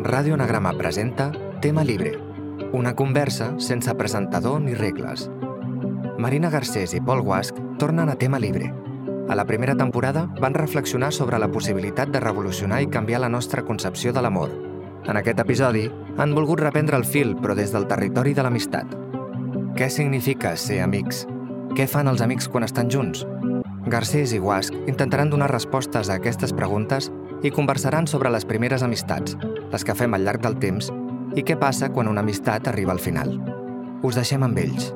Ràdio Anagrama presenta Tema Libre, una conversa sense presentador ni regles. Marina Garcés i Pol Guasc tornen a Tema Libre. A la primera temporada van reflexionar sobre la possibilitat de revolucionar i canviar la nostra concepció de l'amor. En aquest episodi han volgut reprendre el fil, però des del territori de l'amistat. Què significa ser amics? Què fan els amics quan estan junts? Garcés i Guasc intentaran donar respostes a aquestes preguntes i conversaran sobre les primeres amistats, les que fem al llarg del temps, i què passa quan una amistat arriba al final. Us deixem amb ells.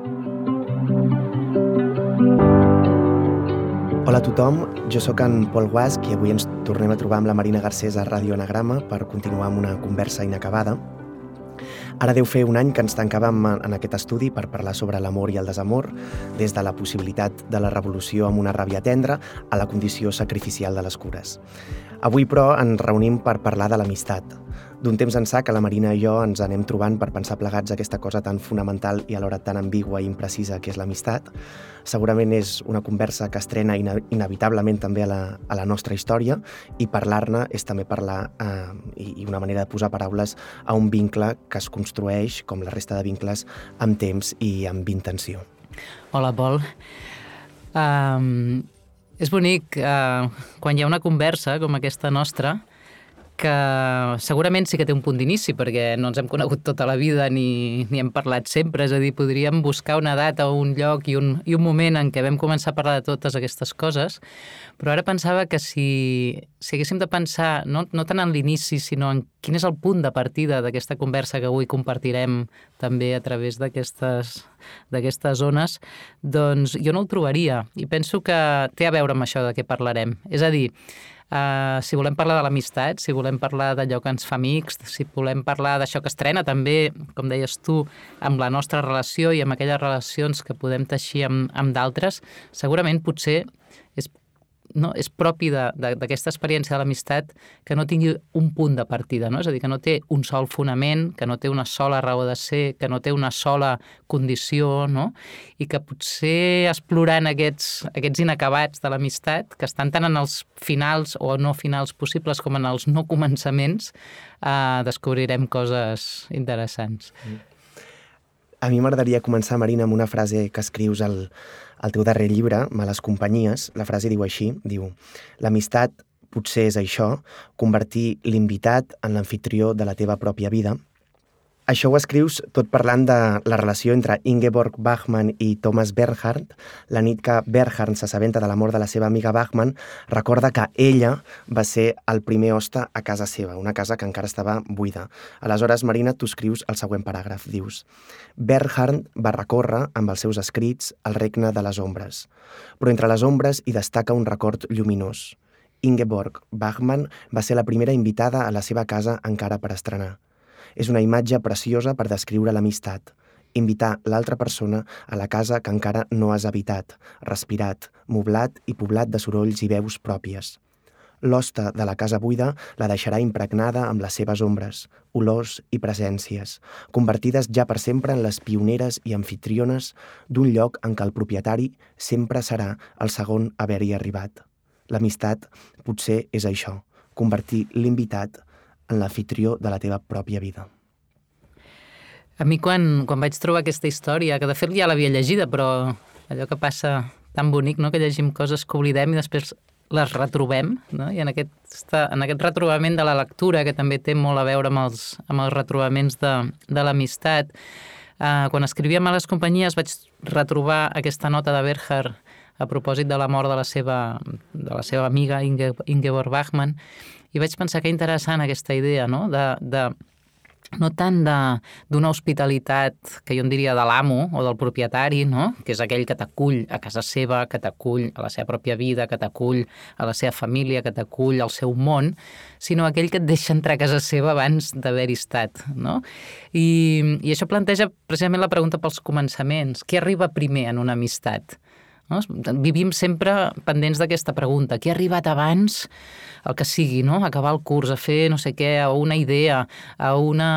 Hola a tothom, jo sóc en Pol Guasc i avui ens tornem a trobar amb la Marina Garcés a Radio Anagrama per continuar amb una conversa inacabada. Ara deu fer un any que ens tancàvem en aquest estudi per parlar sobre l'amor i el desamor, des de la possibilitat de la revolució amb una ràbia tendra a la condició sacrificial de les cures. Avui, però, ens reunim per parlar de l'amistat. D'un temps ençà que la Marina i jo ens anem trobant per pensar plegats aquesta cosa tan fonamental i alhora tan ambigua i imprecisa que és l'amistat. Segurament és una conversa que estrena ine inevitablement també a la, a la nostra història i parlar-ne és també parlar eh, i, i una manera de posar paraules a un vincle que es construeix, com la resta de vincles, amb temps i amb intenció. Hola, Pol. Um, és bonic uh, quan hi ha una conversa com aquesta nostra que segurament sí que té un punt d'inici perquè no ens hem conegut tota la vida ni, ni hem parlat sempre, és a dir, podríem buscar una data o un lloc i un, i un moment en què vam començar a parlar de totes aquestes coses, però ara pensava que si, si haguéssim de pensar no, no tant en l'inici, sinó en quin és el punt de partida d'aquesta conversa que avui compartirem també a través d'aquestes zones, doncs jo no el trobaria. I penso que té a veure amb això de què parlarem. És a dir, Uh, si volem parlar de l'amistat, si volem parlar d'allò que ens fa amics, si volem parlar d'això que estrena també, com deies tu, amb la nostra relació i amb aquelles relacions que podem teixir amb, amb d'altres, segurament potser no, és propi d'aquesta experiència de l'amistat que no tingui un punt de partida, no? és a dir, que no té un sol fonament, que no té una sola raó de ser, que no té una sola condició, no? i que potser explorant aquests, aquests inacabats de l'amistat, que estan tant en els finals o no finals possibles com en els no començaments, eh, descobrirem coses interessants. A mi m'agradaria començar, Marina, amb una frase que escrius al, al teu darrer llibre, Males companyies, la frase diu així, diu «L'amistat potser és això, convertir l'invitat en l'anfitrió de la teva pròpia vida, això ho escrius tot parlant de la relació entre Ingeborg Bachmann i Thomas Bernhard. La nit que Bernhard s'assabenta de la mort de la seva amiga Bachmann, recorda que ella va ser el primer hoste a casa seva, una casa que encara estava buida. Aleshores, Marina, tu escrius el següent paràgraf. Dius, Bernhard va recórrer amb els seus escrits el regne de les ombres, però entre les ombres hi destaca un record lluminós. Ingeborg Bachmann va ser la primera invitada a la seva casa encara per estrenar. És una imatge preciosa per descriure l'amistat. Invitar l'altra persona a la casa que encara no has habitat, respirat, moblat i poblat de sorolls i veus pròpies. L'hoste de la casa buida la deixarà impregnada amb les seves ombres, olors i presències, convertides ja per sempre en les pioneres i anfitriones d'un lloc en què el propietari sempre serà el segon a haver-hi arribat. L'amistat potser és això, convertir l'invitat en l'anfitrió de la teva pròpia vida. A mi quan, quan vaig trobar aquesta història, que de fet ja l'havia llegida, però allò que passa tan bonic, no? que llegim coses que oblidem i després les retrobem, no? i en aquest, en aquest retrobament de la lectura, que també té molt a veure amb els, amb els retrobaments de, de l'amistat, eh, quan escrivia Males Companyies vaig retrobar aquesta nota de Berger a propòsit de la mort de la seva, de la seva amiga Inge, Ingeborg Bachmann, i vaig pensar que interessant aquesta idea, no?, de, de no tant d'una hospitalitat que jo en diria de l'amo o del propietari, no? que és aquell que t'acull a casa seva, que t'acull a la seva pròpia vida, que t'acull a la seva família, que t'acull al seu món, sinó aquell que et deixa entrar a casa seva abans d'haver-hi estat. No? I, I això planteja precisament la pregunta pels començaments. Què arriba primer en una amistat? No? Vivim sempre pendents d'aquesta pregunta. Què ha arribat abans, el que sigui, no? acabar el curs, a fer no sé què, a una idea, a una...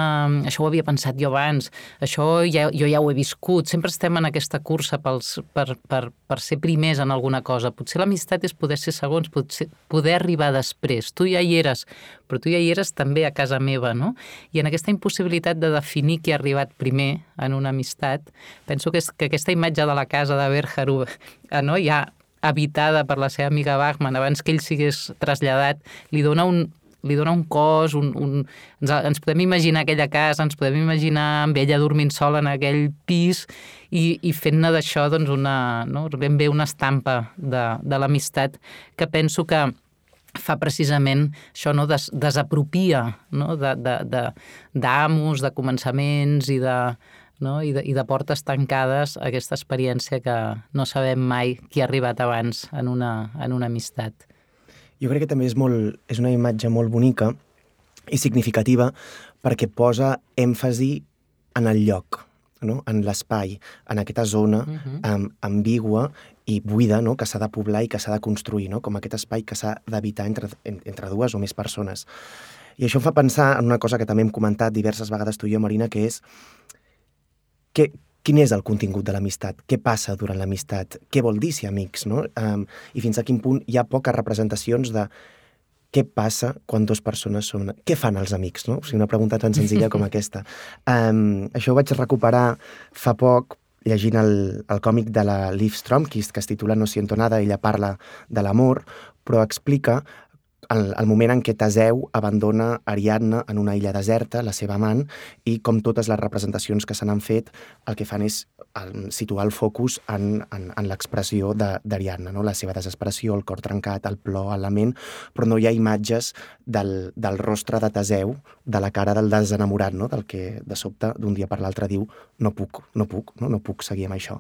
Això ho havia pensat jo abans, això ja, jo ja ho he viscut. Sempre estem en aquesta cursa pels, per, per, per ser primers en alguna cosa. Potser l'amistat és poder ser segons, potser, poder arribar després. Tu ja hi eres, però tu ja hi eres també a casa meva, no? I en aquesta impossibilitat de definir qui ha arribat primer en una amistat, penso que, és, que aquesta imatge de la casa de Berharu, eh, no? ja habitada per la seva amiga Bachmann abans que ell sigués traslladat, li dona un, li dona un cos, un, un... Ens, ens podem imaginar aquella casa, ens podem imaginar amb ella dormint sola en aquell pis i, i fent-ne d'això doncs una, no? ben bé una estampa de, de l'amistat que penso que fa precisament això, no? Des, desapropia no? d'amos, de, de, de, de començaments i de, no? I, de, i de portes tancades aquesta experiència que no sabem mai qui ha arribat abans en una, en una amistat. Jo crec que també és, molt, és una imatge molt bonica i significativa perquè posa èmfasi en el lloc, no? en l'espai, en aquesta zona uh -huh. um, ambigua i buida no? que s'ha de poblar i que s'ha de construir, no? com aquest espai que s'ha d'habitar entre, entre dues o més persones. I això em fa pensar en una cosa que també hem comentat diverses vegades tu i jo, Marina, que és que, quin és el contingut de l'amistat? Què passa durant l'amistat? Què vol dir ser amics? No? Um, I fins a quin punt hi ha poques representacions de què passa quan dues persones són... Què fan els amics? No? O sigui, una pregunta tan senzilla com aquesta. Um, això ho vaig recuperar fa poc llegint el, el còmic de la Liv Stromkist, que es titula No siento nada, ella parla de l'amor, però explica el, el moment en què Teseu abandona Ariadna en una illa deserta, la seva amant, i com totes les representacions que se n'han fet, el que fan és situar el focus en, en, en l'expressió d'Ariadna, no? la seva desesperació, el cor trencat, el plor, el lament, però no hi ha imatges del, del rostre de Teseu, de la cara del desenamorat, no? del que de sobte d'un dia per l'altre diu no puc, no puc, no, no puc seguir amb això.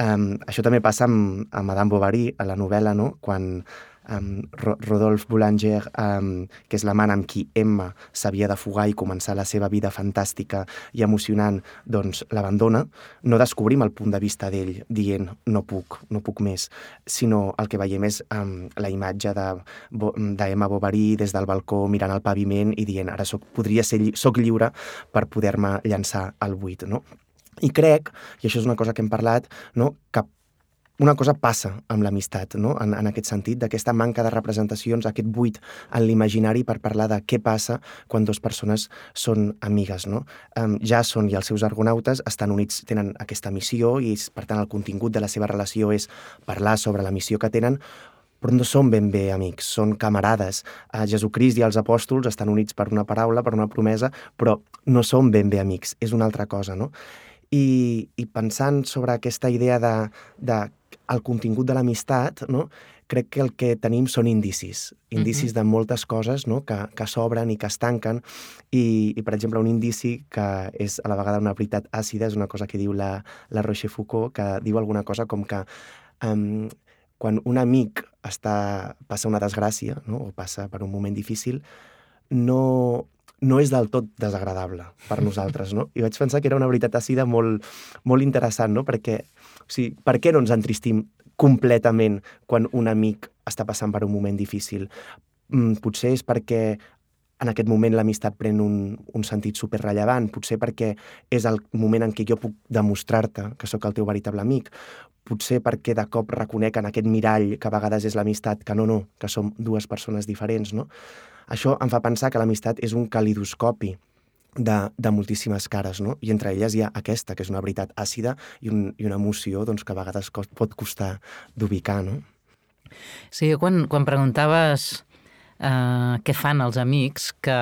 Um, això també passa amb, amb Madame Bovary a la novel·la, no? quan um, Rodolphe Boulanger, um, que és l'amant amb qui Emma s'havia de fugar i començar la seva vida fantàstica i emocionant, doncs l'abandona, no descobrim el punt de vista d'ell dient no puc, no puc més, sinó el que veiem és um, la imatge d'Emma Bovary des del balcó mirant el paviment i dient ara soc, podria ser, soc lliure per poder-me llançar al buit, no? I crec, i això és una cosa que hem parlat, no, que una cosa passa amb l'amistat, no? en, en aquest sentit, d'aquesta manca de representacions, aquest buit en l'imaginari per parlar de què passa quan dues persones són amigues. No? Um, Jason i els seus argonautes estan units, tenen aquesta missió i, per tant, el contingut de la seva relació és parlar sobre la missió que tenen, però no són ben bé amics, són camarades. Uh, Jesucrist i els apòstols estan units per una paraula, per una promesa, però no són ben bé amics, és una altra cosa, no? I, i pensant sobre aquesta idea de, de el contingut de l'amistat, no? crec que el que tenim són indicis, indicis uh -huh. de moltes coses no? que, que s'obren i que es tanquen, I, i, per exemple, un indici que és a la vegada una veritat àcida, és una cosa que diu la, la Rochefoucauld, que diu alguna cosa com que um, quan un amic està, passa una desgràcia no? o passa per un moment difícil, no, no és del tot desagradable per nosaltres, no? I vaig pensar que era una veritat àcida molt, molt interessant, no? Perquè o sigui, per què no ens entristim completament quan un amic està passant per un moment difícil? Mm, potser és perquè en aquest moment l'amistat pren un, un sentit superrellevant, potser perquè és el moment en què jo puc demostrar-te que sóc el teu veritable amic, potser perquè de cop reconec en aquest mirall que a vegades és l'amistat, que no, no, que som dues persones diferents, no? Això em fa pensar que l'amistat és un calidoscopi de, de moltíssimes cares, no? I entre elles hi ha aquesta, que és una veritat àcida i, un, i una emoció doncs, que a vegades pot costar d'ubicar, no? Sí, quan, quan preguntaves eh, què fan els amics, que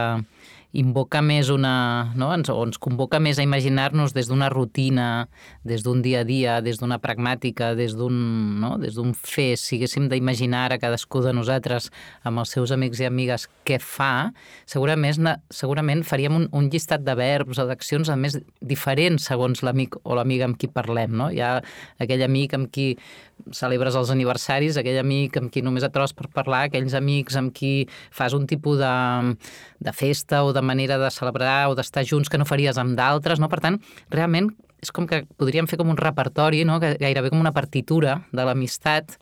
invoca més una... No? Ens, o ens convoca més a imaginar-nos des d'una rutina, des d'un dia a dia, des d'una pragmàtica, des d'un no? des fer, si haguéssim d'imaginar a cadascú de nosaltres amb els seus amics i amigues què fa, segurament, segurament faríem un, un llistat de verbs o d'accions a més diferents segons l'amic o l'amiga amb qui parlem. No? Hi ha aquell amic amb qui celebres els aniversaris, aquell amic amb qui només et trobes per parlar, aquells amics amb qui fas un tipus de, de festa o de manera de celebrar o d'estar junts que no faries amb d'altres, no? Per tant, realment és com que podríem fer com un repertori, no? gairebé com una partitura de l'amistat,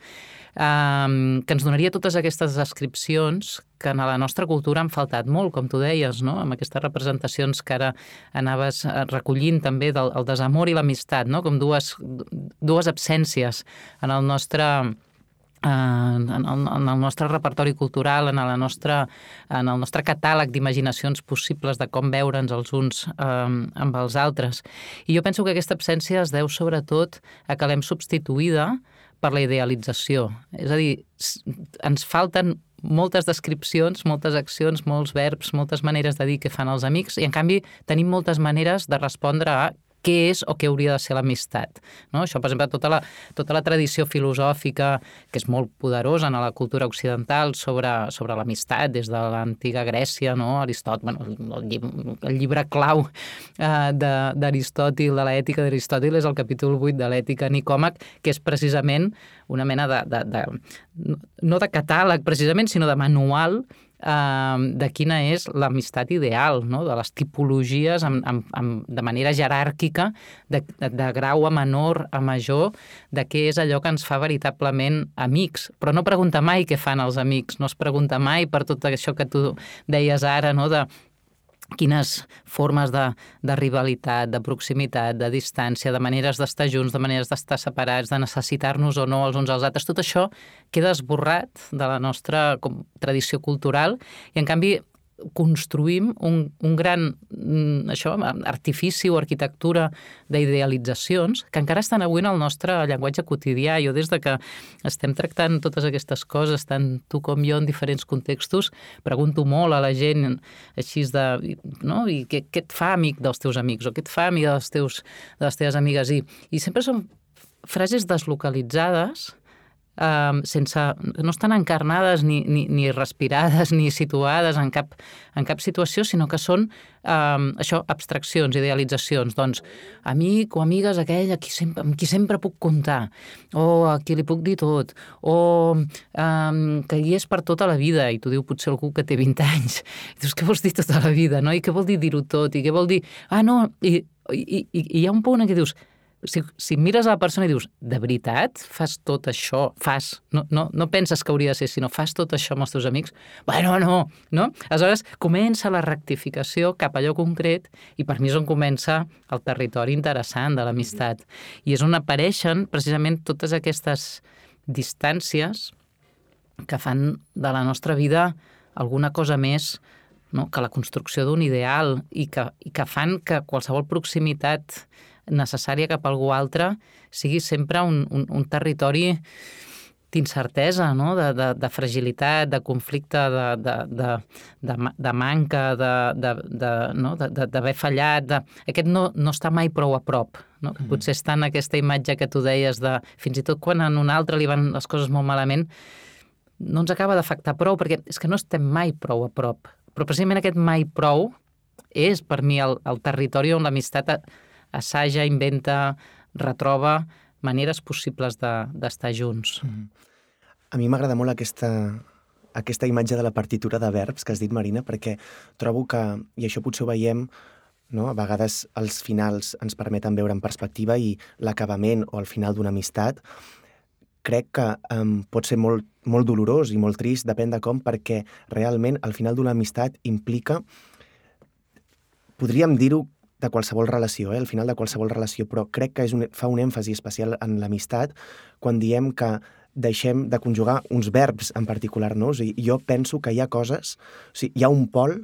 eh, que ens donaria totes aquestes descripcions que en la nostra cultura han faltat molt, com tu deies, no? amb aquestes representacions que ara anaves eh, recollint també del el desamor i l'amistat, no? com dues, dues absències en el nostre en, en, en el nostre repertori cultural, en, la nostra, en el nostre catàleg d'imaginacions possibles de com veure'ns els uns eh, amb els altres. I jo penso que aquesta absència es deu sobretot a que l'hem substituïda per la idealització. És a dir, ens falten moltes descripcions, moltes accions, molts verbs, moltes maneres de dir què fan els amics i, en canvi, tenim moltes maneres de respondre a què és o què hauria de ser l'amistat. No? Això, per exemple, tota la, tota la tradició filosòfica, que és molt poderosa en la cultura occidental sobre, sobre l'amistat, des de l'antiga Grècia, no? Aristòtil, bueno, el, llibre, el llibre clau eh, d'Aristòtil, de, de l'ètica d'Aristòtil, és el capítol 8 de l'ètica Nicòmac, que és precisament una mena de, de, de no de catàleg precisament, sinó de manual eh, de quina és l'amistat ideal, no? de les tipologies amb, amb, amb, de manera jeràrquica, de, de, de grau a menor a major, de què és allò que ens fa veritablement amics. Però no pregunta mai què fan els amics, no es pregunta mai per tot això que tu deies ara, no? de quines formes de, de rivalitat, de proximitat, de distància, de maneres d'estar junts, de maneres d'estar separats, de necessitar-nos o no els uns als altres, tot això queda esborrat de la nostra com, tradició cultural i, en canvi, construïm un, un gran mm, això, artifici o arquitectura d'idealitzacions que encara estan avui en el nostre llenguatge quotidià. Jo des de que estem tractant totes aquestes coses, tant tu com jo en diferents contextos, pregunto molt a la gent així de... No? I què, què et fa amic dels teus amics o què et fa amic dels teus, de les teves amigues? I, i sempre són frases deslocalitzades eh, sense, no estan encarnades ni, ni, ni respirades ni situades en cap, en cap situació, sinó que són eh, això, abstraccions, idealitzacions. Doncs amic o amigues aquell qui sempre, amb qui sempre puc comptar, o a qui li puc dir tot, o eh, que hi és per tota la vida, i t'ho diu potser algú que té 20 anys. I dius, què vols dir tota la vida, no? I què vol dir dir-ho tot? I què vol dir... Ah, no, i, i, i, i hi ha un punt en què dius, si, si mires a la persona i dius, de veritat fas tot això, fas, no, no, no penses que hauria de ser, sinó fas tot això amb els teus amics, bueno, no, no? Aleshores, comença la rectificació cap allò concret i per mi és on comença el territori interessant de l'amistat. I és on apareixen precisament totes aquestes distàncies que fan de la nostra vida alguna cosa més no? que la construcció d'un ideal i que, i que fan que qualsevol proximitat necessària cap a algú altre sigui sempre un, un, un territori d'incertesa, no? de, de, de fragilitat, de conflicte, de, de, de, de, de manca, d'haver de, de, no? de, de, fallat. De... Aquest no, no està mai prou a prop. No? Mm. Potser està en aquesta imatge que tu deies de fins i tot quan en un altre li van les coses molt malament, no ens acaba d'afectar prou, perquè és que no estem mai prou a prop. Però precisament aquest mai prou és per mi el, el territori on l'amistat assaja, inventa, retroba maneres possibles d'estar de, junts. Mm. A mi m'agrada molt aquesta, aquesta imatge de la partitura de verbs que has dit, Marina, perquè trobo que, i això potser ho veiem, no? a vegades els finals ens permeten veure en perspectiva i l'acabament o el final d'una amistat crec que um, pot ser molt, molt dolorós i molt trist, depèn de com, perquè realment el final d'una amistat implica, podríem dir-ho de qualsevol relació, eh? al final de qualsevol relació, però crec que és un, fa un èmfasi especial en l'amistat quan diem que deixem de conjugar uns verbs en particular, no? O sigui, jo penso que hi ha coses, o sigui, hi ha un pol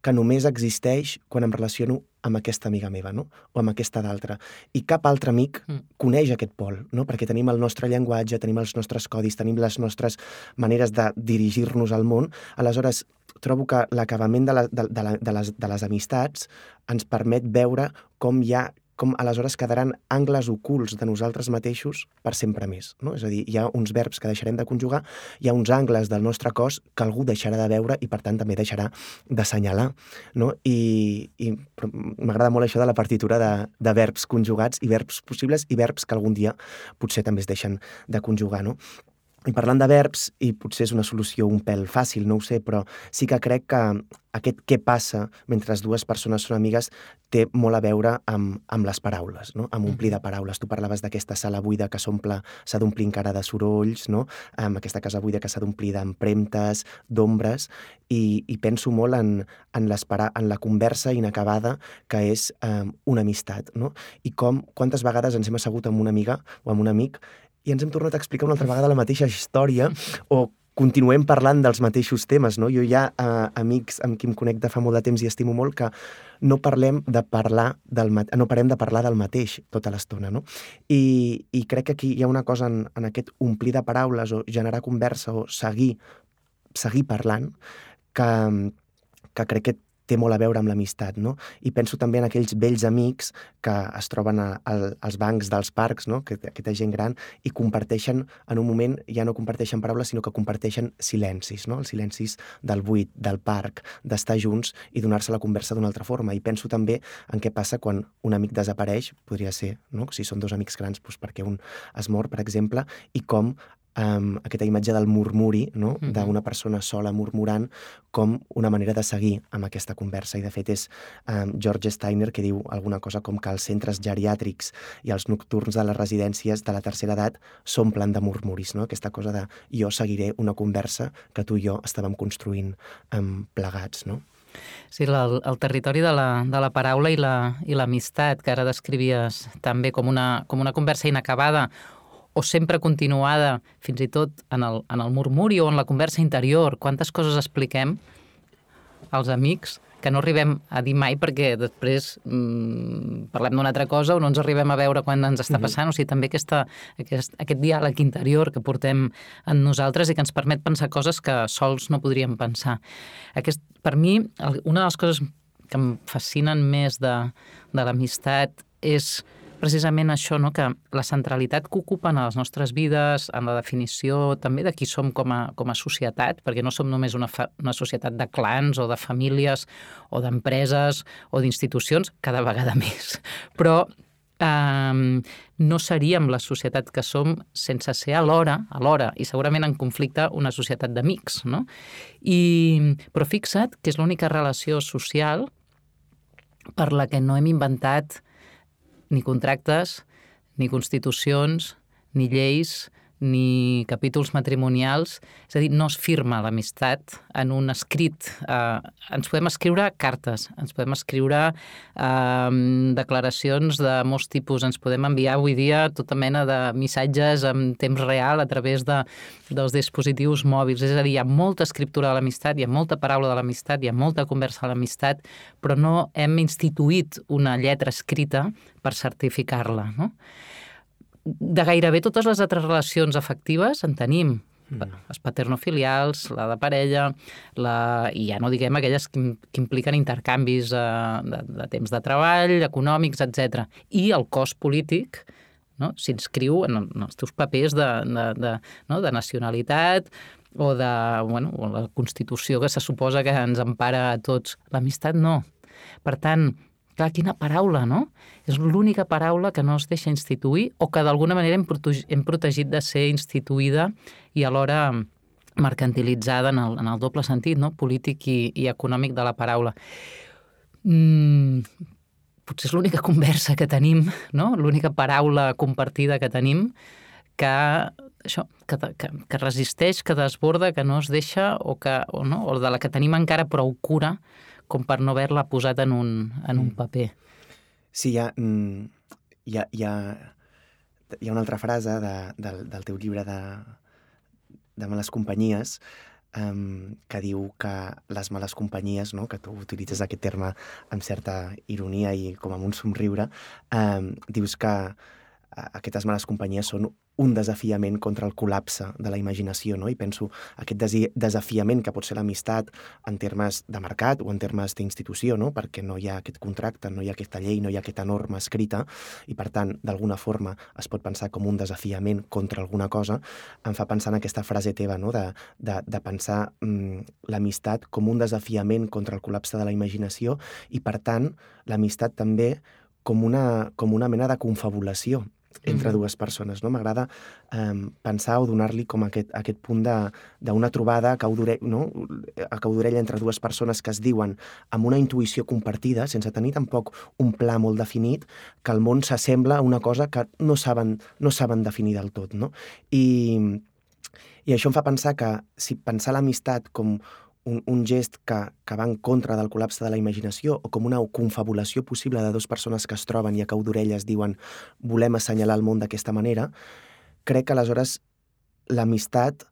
que només existeix quan em relaciono amb aquesta amiga meva, no? O amb aquesta d'altra. I cap altre amic mm. coneix aquest pol, no? Perquè tenim el nostre llenguatge, tenim els nostres codis, tenim les nostres maneres de dirigir-nos al món. Aleshores, trobo que l'acabament de, la, de, de, la, de, les, de les amistats ens permet veure com hi ha com aleshores quedaran angles ocults de nosaltres mateixos per sempre més. No? És a dir, hi ha uns verbs que deixarem de conjugar, hi ha uns angles del nostre cos que algú deixarà de veure i, per tant, també deixarà d'assenyalar. No? I, i m'agrada molt això de la partitura de, de verbs conjugats i verbs possibles i verbs que algun dia potser també es deixen de conjugar. No? I parlant de verbs, i potser és una solució un pèl fàcil, no ho sé, però sí que crec que aquest què passa mentre les dues persones són amigues té molt a veure amb, amb les paraules, no? amb omplir de paraules. Tu parlaves d'aquesta sala buida que s'omple, s'ha d'omplir encara de sorolls, no? amb aquesta casa buida que s'ha d'omplir d'empremtes, d'ombres, i, i penso molt en, en, en la conversa inacabada que és eh, una amistat, no? i com, quantes vegades ens hem assegut amb una amiga o amb un amic i ens hem tornat a explicar una altra vegada la mateixa història o continuem parlant dels mateixos temes, no? Jo hi ha eh, amics amb qui em connecta fa molt de temps i estimo molt que no parlem de parlar del no parem de parlar del mateix tota l'estona, no? I, I crec que aquí hi ha una cosa en, en aquest omplir de paraules o generar conversa o seguir, seguir parlant que, que crec que té molt a veure amb l'amistat, no? I penso també en aquells vells amics que es troben a, a, als bancs dels parcs, no? Que, aquesta gent gran, i comparteixen, en un moment, ja no comparteixen paraules, sinó que comparteixen silencis, no? Els silencis del buit, del parc, d'estar junts i donar-se la conversa d'una altra forma. I penso també en què passa quan un amic desapareix, podria ser, no? Si són dos amics grans, doncs perquè un es mor, per exemple, i com um, aquesta imatge del murmuri, no? Mm -hmm. d'una persona sola murmurant com una manera de seguir amb aquesta conversa. I, de fet, és um, George Steiner que diu alguna cosa com que els centres geriàtrics i els nocturns de les residències de la tercera edat s'omplen de murmuris, no? aquesta cosa de jo seguiré una conversa que tu i jo estàvem construint um, plegats. No? Sí, el, el territori de la, de la paraula i l'amistat, la, que ara descrivies també com una, com una conversa inacabada o sempre continuada, fins i tot en el, en el murmuri o en la conversa interior, quantes coses expliquem als amics que no arribem a dir mai perquè després mmm, parlem d'una altra cosa o no ens arribem a veure quan ens està passant. Mm -hmm. O sigui, també aquesta, aquest, aquest diàleg interior que portem en nosaltres i que ens permet pensar coses que sols no podríem pensar. Aquest, per mi, una de les coses que em fascinen més de, de l'amistat és precisament això, no? que la centralitat que ocupen a les nostres vides, en la definició també de qui som com a, com a societat, perquè no som només una, fa, una societat de clans o de famílies o d'empreses o d'institucions, cada vegada més. Però eh, no seríem la societat que som sense ser alhora, alhora, i segurament en conflicte, una societat d'amics. No? I, però fixa't que és l'única relació social per la que no hem inventat ni contractes, ni constitucions, ni lleis, ni capítols matrimonials, és a dir, no es firma l'amistat en un escrit. Eh, ens podem escriure cartes, ens podem escriure eh, declaracions de molts tipus, ens podem enviar avui dia tota mena de missatges en temps real a través de, dels dispositius mòbils. És a dir, hi ha molta escriptura de l'amistat, hi ha molta paraula de l'amistat, hi ha molta conversa de l'amistat, però no hem instituït una lletra escrita per certificar-la, no? De gairebé totes les altres relacions afectives en tenim. Mm. Les paternofilials, la de parella, la... i ja no diguem aquelles que, que impliquen intercanvis eh, de, de temps de treball, econòmics, etc. I el cos polític no? s'inscriu en, en els teus papers de, de, de, no? de nacionalitat o de bueno, o la Constitució que se suposa que ens empara a tots. L'amistat no. Per tant, Clar, quina paraula, no? És l'única paraula que no es deixa instituir o que d'alguna manera hem, hem protegit de ser instituïda i alhora mercantilitzada en el, en el doble sentit, no? polític i, i econòmic de la paraula. Mm, potser és l'única conversa que tenim, no? l'única paraula compartida que tenim que, això, que, que, que resisteix, que desborda, que no es deixa o, que, o, no? o de la que tenim encara prou cura com per no haver-la posat en un, en un mm. paper. Sí, hi ha, mm, hi ha, hi ha, hi ha una altra frase de, del, del teu llibre de, de males companyies um, que diu que les males companyies, no? que tu utilitzes aquest terme amb certa ironia i com amb un somriure, um, dius que aquestes males companyies són un desafiament contra el col·lapse de la imaginació, no? I penso aquest desafiament que pot ser l'amistat en termes de mercat o en termes d'institució, no? Perquè no hi ha aquest contracte, no hi ha aquesta llei, no hi ha aquesta norma escrita i, per tant, d'alguna forma es pot pensar com un desafiament contra alguna cosa, em fa pensar en aquesta frase teva, no? De, de, de pensar mm, l'amistat com un desafiament contra el col·lapse de la imaginació i, per tant, l'amistat també com una, com una mena de confabulació entre dues persones. No? M'agrada eh, pensar o donar-li com aquest, aquest punt d'una trobada a cau no? a cau entre dues persones que es diuen amb una intuïció compartida, sense tenir tampoc un pla molt definit, que el món s'assembla a una cosa que no saben, no saben definir del tot. No? I, I això em fa pensar que si pensar l'amistat com un, un gest que, que va en contra del col·lapse de la imaginació o com una confabulació possible de dues persones que es troben i a cau d'orelles diuen volem assenyalar el món d'aquesta manera, crec que aleshores l'amistat,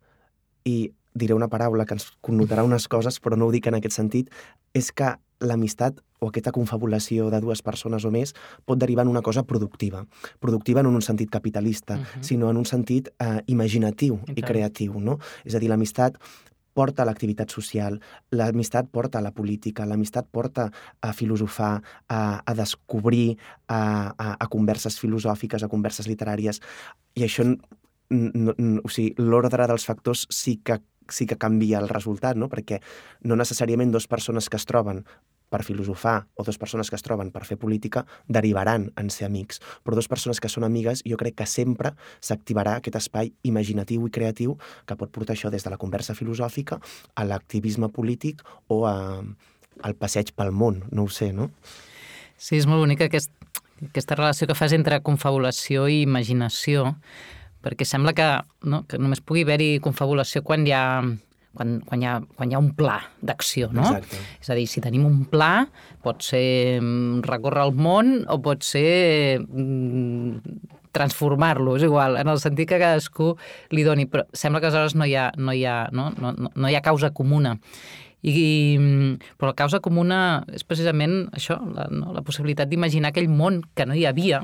i diré una paraula que ens connotarà unes coses, però no ho dic en aquest sentit, és que l'amistat o aquesta confabulació de dues persones o més pot derivar en una cosa productiva. Productiva no en un sentit capitalista, uh -huh. sinó en un sentit eh, imaginatiu i, i creatiu. No? És a dir, l'amistat porta a l'activitat social, l'amistat porta a la política, l'amistat porta a filosofar, a, a descobrir, a, a, a converses filosòfiques, a converses literàries, i això, no, no, o sigui, l'ordre dels factors sí que sí que canvia el resultat, no? perquè no necessàriament dues persones que es troben per filosofar o dues persones que es troben per fer política derivaran en ser amics. Però dues persones que són amigues, jo crec que sempre s'activarà aquest espai imaginatiu i creatiu que pot portar això des de la conversa filosòfica a l'activisme polític o a, al passeig pel món, no ho sé, no? Sí, és molt bonica aquest, aquesta relació que fas entre confabulació i imaginació, perquè sembla que, no, que només pugui haver-hi confabulació quan hi ha quan, quan, hi, ha, quan hi ha un pla d'acció, no? Exacte. És a dir, si tenim un pla, pot ser mm, recórrer el món o pot ser mm, transformar-lo, és igual, en el sentit que cadascú li doni, però sembla que aleshores no hi ha, no hi ha, no? No, no, no hi ha causa comuna. I, però la causa comuna és precisament això, la, no? la possibilitat d'imaginar aquell món que no hi havia,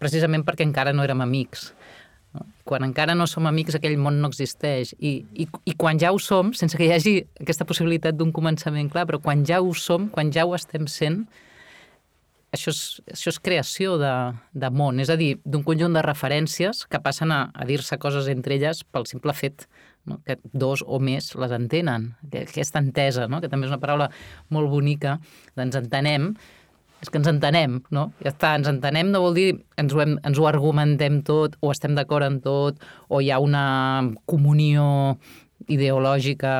precisament perquè encara no érem amics. Quan encara no som amics, aquell món no existeix. I, i, I quan ja ho som, sense que hi hagi aquesta possibilitat d'un començament clar, però quan ja ho som, quan ja ho estem sent, això és, això és creació de, de món, és a dir, d'un conjunt de referències que passen a, a dir-se coses entre elles pel simple fet no? que dos o més les entenen. Aquesta entesa, no? que també és una paraula molt bonica, doncs entenem és que ens entenem, no? Ja està, ens entenem no vol dir ens ho, hem, ens ho argumentem tot o estem d'acord en tot o hi ha una comunió ideològica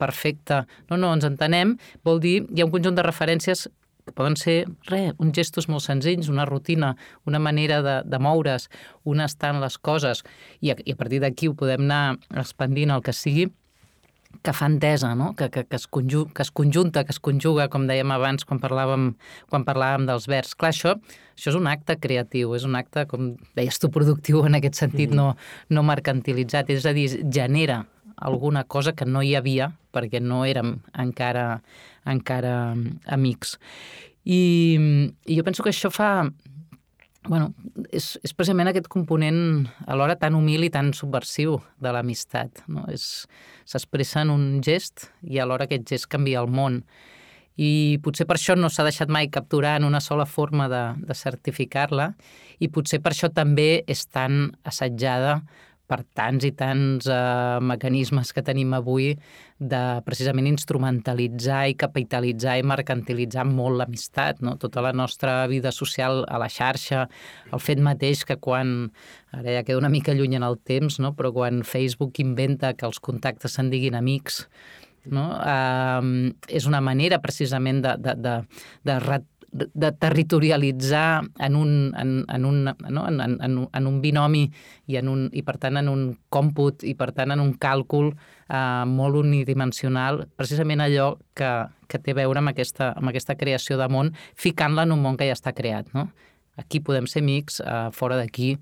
perfecta. No, no, ens entenem vol dir hi ha un conjunt de referències que poden ser, res, uns gestos molt senzills, una rutina, una manera de, de moure's, on estan les coses, i a, i a partir d'aquí ho podem anar expandint el que sigui, que fa entesa, no? que, que, que, es conju, que es conjunta, que es conjuga, com dèiem abans quan parlàvem, quan parlàvem dels verbs. Clar, això, això és un acte creatiu, és un acte, com deies tu, productiu en aquest sentit, mm -hmm. no, no mercantilitzat, és a dir, genera alguna cosa que no hi havia perquè no érem encara, encara amics. I, I jo penso que això fa, bueno, és, és precisament aquest component alhora tan humil i tan subversiu de l'amistat. No? S'expressa en un gest i alhora aquest gest canvia el món. I potser per això no s'ha deixat mai capturar en una sola forma de, de certificar-la i potser per això també és tan assetjada per tants i tants eh, mecanismes que tenim avui de precisament instrumentalitzar i capitalitzar i mercantilitzar molt l'amistat, no? tota la nostra vida social a la xarxa, el fet mateix que quan, ara ja queda una mica lluny en el temps, no? però quan Facebook inventa que els contactes se'n diguin amics, no? eh, és una manera precisament de, de, de, de de territorialitzar en un, en, en un, no? en, en, en un binomi i, en un, i per tant en un còmput i per tant en un càlcul eh, molt unidimensional, precisament allò que, que té a veure amb aquesta, amb aquesta creació de món, ficant-la en un món que ja està creat. No? Aquí podem ser amics, eh, fora d'aquí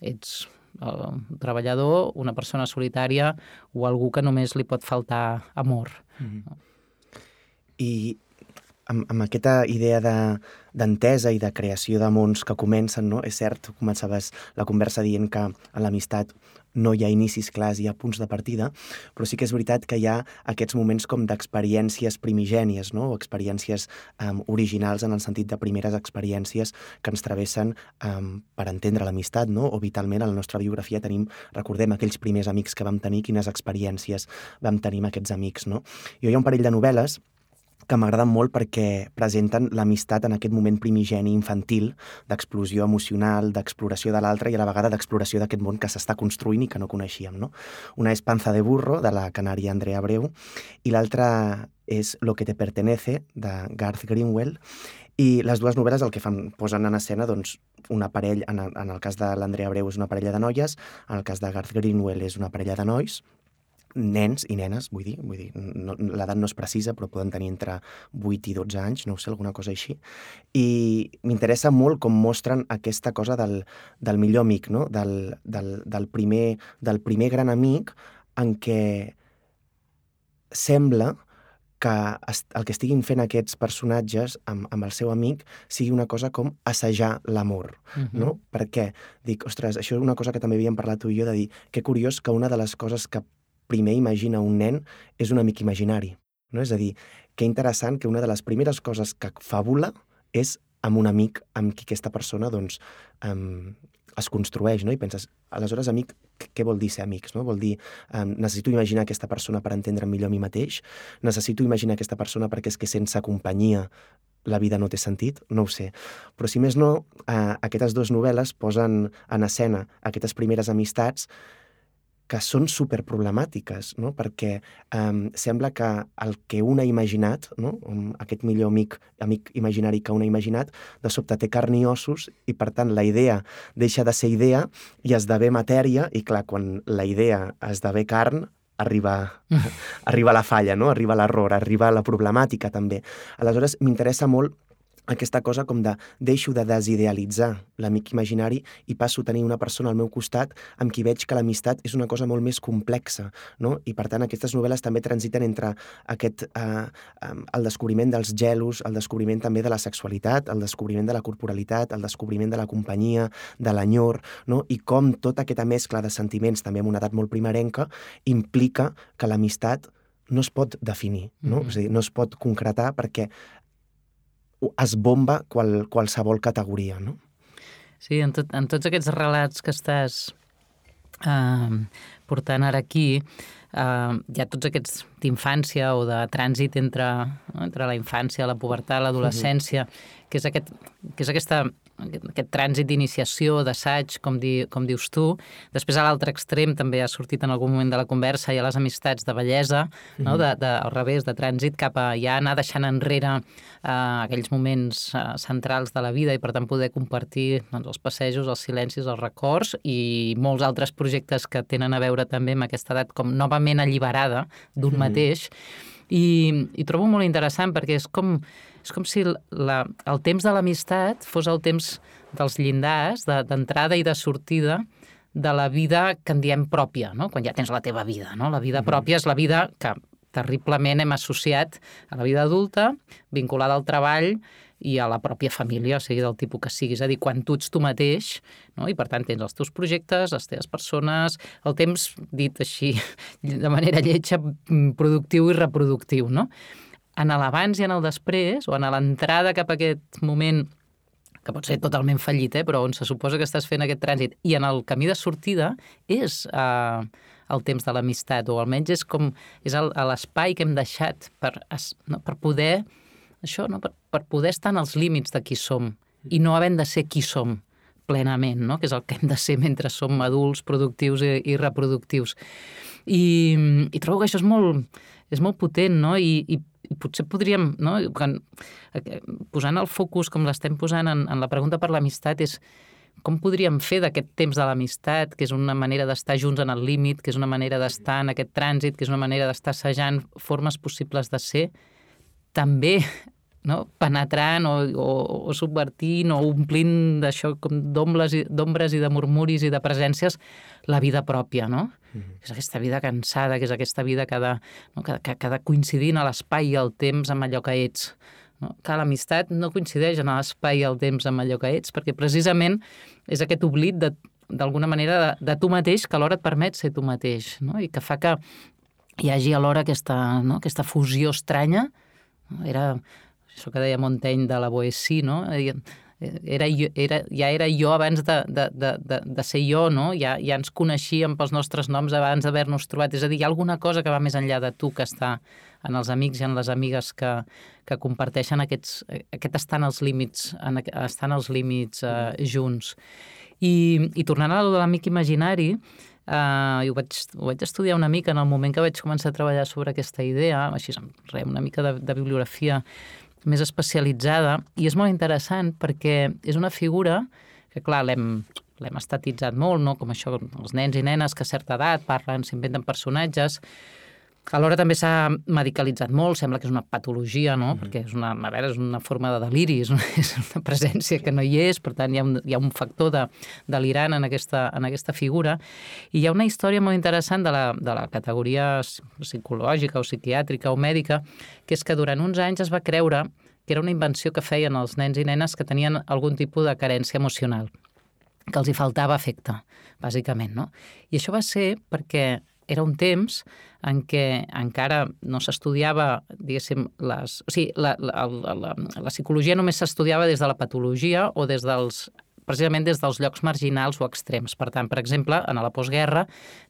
ets un treballador, una persona solitària o algú que només li pot faltar amor. Mm -hmm. I amb, amb aquesta idea d'entesa de, i de creació de mons que comencen, no? És cert, començaves la conversa dient que en l'amistat no hi ha inicis clars, hi ha punts de partida, però sí que és veritat que hi ha aquests moments com d'experiències primigènies, no? o experiències um, originals en el sentit de primeres experiències que ens travessen um, per entendre l'amistat, no? o vitalment a la nostra biografia tenim, recordem aquells primers amics que vam tenir, quines experiències vam tenir amb aquests amics. No? Jo hi ha un parell de novel·les que m'agraden molt perquè presenten l'amistat en aquest moment primigeni infantil d'explosió emocional, d'exploració de l'altre i a la vegada d'exploració d'aquest món que s'està construint i que no coneixíem. No? Una és Panza de burro, de la canària Andrea Breu, i l'altra és Lo que te pertenece, de Garth Greenwell, i les dues novel·les el que fan, posen en escena doncs, una parella, en en el cas de l'Andrea Breu és una parella de noies, en el cas de Garth Greenwell és una parella de nois, nens i nenes, vull dir, vull dir no, l'edat no és precisa, però poden tenir entre 8 i 12 anys, no sé, alguna cosa així. I m'interessa molt com mostren aquesta cosa del, del millor amic, no? del, del, del, primer, del primer gran amic en què sembla que el que estiguin fent aquests personatges amb, amb el seu amic sigui una cosa com assajar l'amor, uh -huh. no? Perquè dic, ostres, això és una cosa que també havíem parlat tu i jo, de dir, que curiós que una de les coses que primer imagina un nen és un amic imaginari, no? És a dir, que interessant que una de les primeres coses que fabula és amb un amic amb qui aquesta persona doncs, um, es construeix, no? I penses, aleshores, amic, què vol dir ser amics, no? Vol dir, um, necessito imaginar aquesta persona per entendre millor a mi mateix, necessito imaginar aquesta persona perquè és que sense companyia la vida no té sentit, no ho sé. Però si més no, eh, aquestes dues novel·les posen en escena aquestes primeres amistats que són superproblemàtiques, no? perquè um, sembla que el que un ha imaginat, no? aquest millor amic, amic imaginari que un ha imaginat, de sobte té carn i ossos i, per tant, la idea deixa de ser idea i esdevé matèria i, clar, quan la idea esdevé carn, arriba, arriba la falla, no? arriba l'error, arriba la problemàtica també. Aleshores, m'interessa molt aquesta cosa com de deixo de desidealitzar l'amic imaginari i passo a tenir una persona al meu costat amb qui veig que l'amistat és una cosa molt més complexa, no? I per tant aquestes novel·les també transiten entre aquest, eh, el descobriment dels gelos, el descobriment també de la sexualitat, el descobriment de la corporalitat, el descobriment de la companyia, de l'enyor, no? I com tota aquesta mescla de sentiments, també en una edat molt primerenca, implica que l'amistat no es pot definir, no? Mm -hmm. És a dir, no es pot concretar perquè es bomba qual, qualsevol categoria, no? Sí, en, tot, en tots aquests relats que estàs eh, portant ara aquí, eh, hi ha tots aquests d'infància o de trànsit entre, entre la infància, la pubertat, l'adolescència, uh -huh. que, és aquest, que és aquesta aquest, aquest trànsit d'iniciació, d'assaig, com, di, com dius tu. Després, a l'altre extrem, també ha sortit en algun moment de la conversa, hi ha les amistats de bellesa, mm -hmm. no? Mhm. de, de, al revés, de trànsit cap a ja anar deixant enrere eh, aquells moments eh, centrals de la vida i, per tant, poder compartir doncs, els passejos, els silencis, els records i molts altres projectes que tenen a veure també amb aquesta edat com novament alliberada d'un mm -hmm. mateix. I, I trobo molt interessant perquè és com és com si la, el temps de l'amistat fos el temps dels llindars, d'entrada de, i de sortida de la vida que en diem pròpia, no? quan ja tens la teva vida. No? La vida pròpia és la vida que terriblement hem associat a la vida adulta, vinculada al treball i a la pròpia família, o sigui, del tipus que siguis. És a dir, quan tu ets tu mateix, no? i per tant tens els teus projectes, les teves persones, el temps, dit així de manera lletja, productiu i reproductiu, no? En l'abans i en el després, o en l'entrada cap a aquest moment que pot ser totalment fallit, eh, però on se suposa que estàs fent aquest trànsit, i en el camí de sortida és eh, el temps de l'amistat, o almenys és com és l'espai que hem deixat per, no, per poder això, no, per, per poder estar en els límits de qui som i no havent de ser qui som plenament, no? que és el que hem de ser mentre som adults, productius i, i reproductius. I, I trobo que això és molt, és molt potent, no? I, i potser podríem, no? Quan, eh, posant el focus com l'estem posant en, en la pregunta per l'amistat és com podríem fer d'aquest temps de l'amistat, que és una manera d'estar junts en el límit, que és una manera d'estar en aquest trànsit, que és una manera d'estar assajant formes possibles de ser, també no? penetrant o, o, o subvertint o omplint d'això com d'ombres i, i de murmuris i de presències la vida pròpia, no? Mm -hmm. És aquesta vida cansada, que és aquesta vida que ha de, no? que, que, que ha de coincidir en l'espai i el temps amb allò que ets. No? Que l'amistat no coincideix en l'espai i el temps amb allò que ets, perquè precisament és aquest oblit de d'alguna manera de, de tu mateix que alhora et permet ser tu mateix no? i que fa que hi hagi alhora aquesta, no? aquesta fusió estranya. Era això que deia Montaigne de la Boétie, no? Era, era, ja era jo abans de, de, de, de, de ser jo, no? Ja, ja ens coneixíem pels nostres noms abans d'haver-nos trobat. És a dir, hi ha alguna cosa que va més enllà de tu que està en els amics i en les amigues que, que comparteixen aquests, aquest estar en els límits, en, estar en els límits uh, junts. I, I tornant a l'amic imaginari, Uh, ho, vaig, ho vaig estudiar una mica en el moment que vaig començar a treballar sobre aquesta idea, així re, una mica de, de bibliografia més especialitzada, i és molt interessant perquè és una figura que, clar, l'hem l'hem estatitzat molt, no? com això, els nens i nenes que a certa edat parlen, s'inventen personatges, Alhora també s'ha medicalitzat molt, sembla que és una patologia, no? Mm -hmm. Perquè és una, a veure, és una forma de deliri, és una, és una presència que no hi és, per tant hi ha un, hi ha un factor de, delirant en aquesta, en aquesta figura. I hi ha una història molt interessant de la, de la categoria psicològica o psiquiàtrica o mèdica, que és que durant uns anys es va creure que era una invenció que feien els nens i nenes que tenien algun tipus de carència emocional que els hi faltava afecte, bàsicament. No? I això va ser perquè era un temps en què encara no s'estudiava, diguéssim, les... O sigui, la, la, la, la psicologia només s'estudiava des de la patologia o des dels precisament des dels llocs marginals o extrems. Per tant, per exemple, en la postguerra,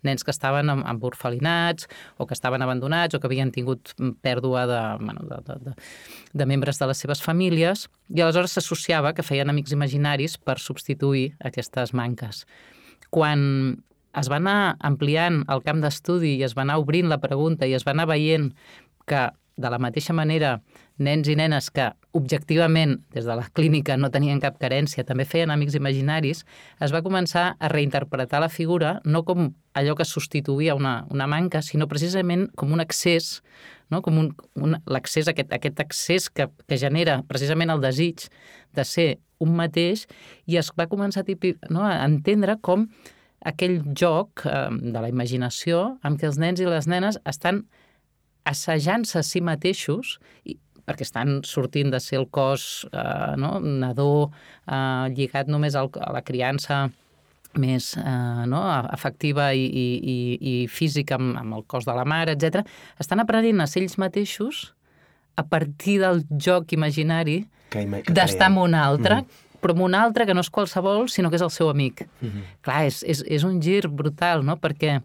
nens que estaven amb orfalinats o que estaven abandonats o que havien tingut pèrdua de, bueno, de, de, de, de membres de les seves famílies, i aleshores s'associava que feien amics imaginaris per substituir aquestes manques. Quan es va anar ampliant el camp d'estudi i es va anar obrint la pregunta i es va anar veient que, de la mateixa manera, nens i nenes que objectivament des de la clínica no tenien cap carència, també feien amics imaginaris, es va començar a reinterpretar la figura no com allò que substituïa una, una manca, sinó precisament com un accés, no? com un, un, l'accés, aquest, aquest accés que, que genera precisament el desig de ser un mateix, i es va començar a, tipi, no? a entendre com aquell joc eh, de la imaginació amb què els nens i les nenes estan assajant-se a si mateixos i, perquè estan sortint de ser el cos eh, no? nadó eh, lligat només al, a la criança més eh, no? afectiva i, i, i, i física amb, amb el cos de la mare, etc. estan aprenent a ser ells mateixos a partir del joc imaginari d'estar amb un altre, mm però amb un altre que no és qualsevol, sinó que és el seu amic. Mm -hmm. Clar, és, és, és un gir brutal, no?, perquè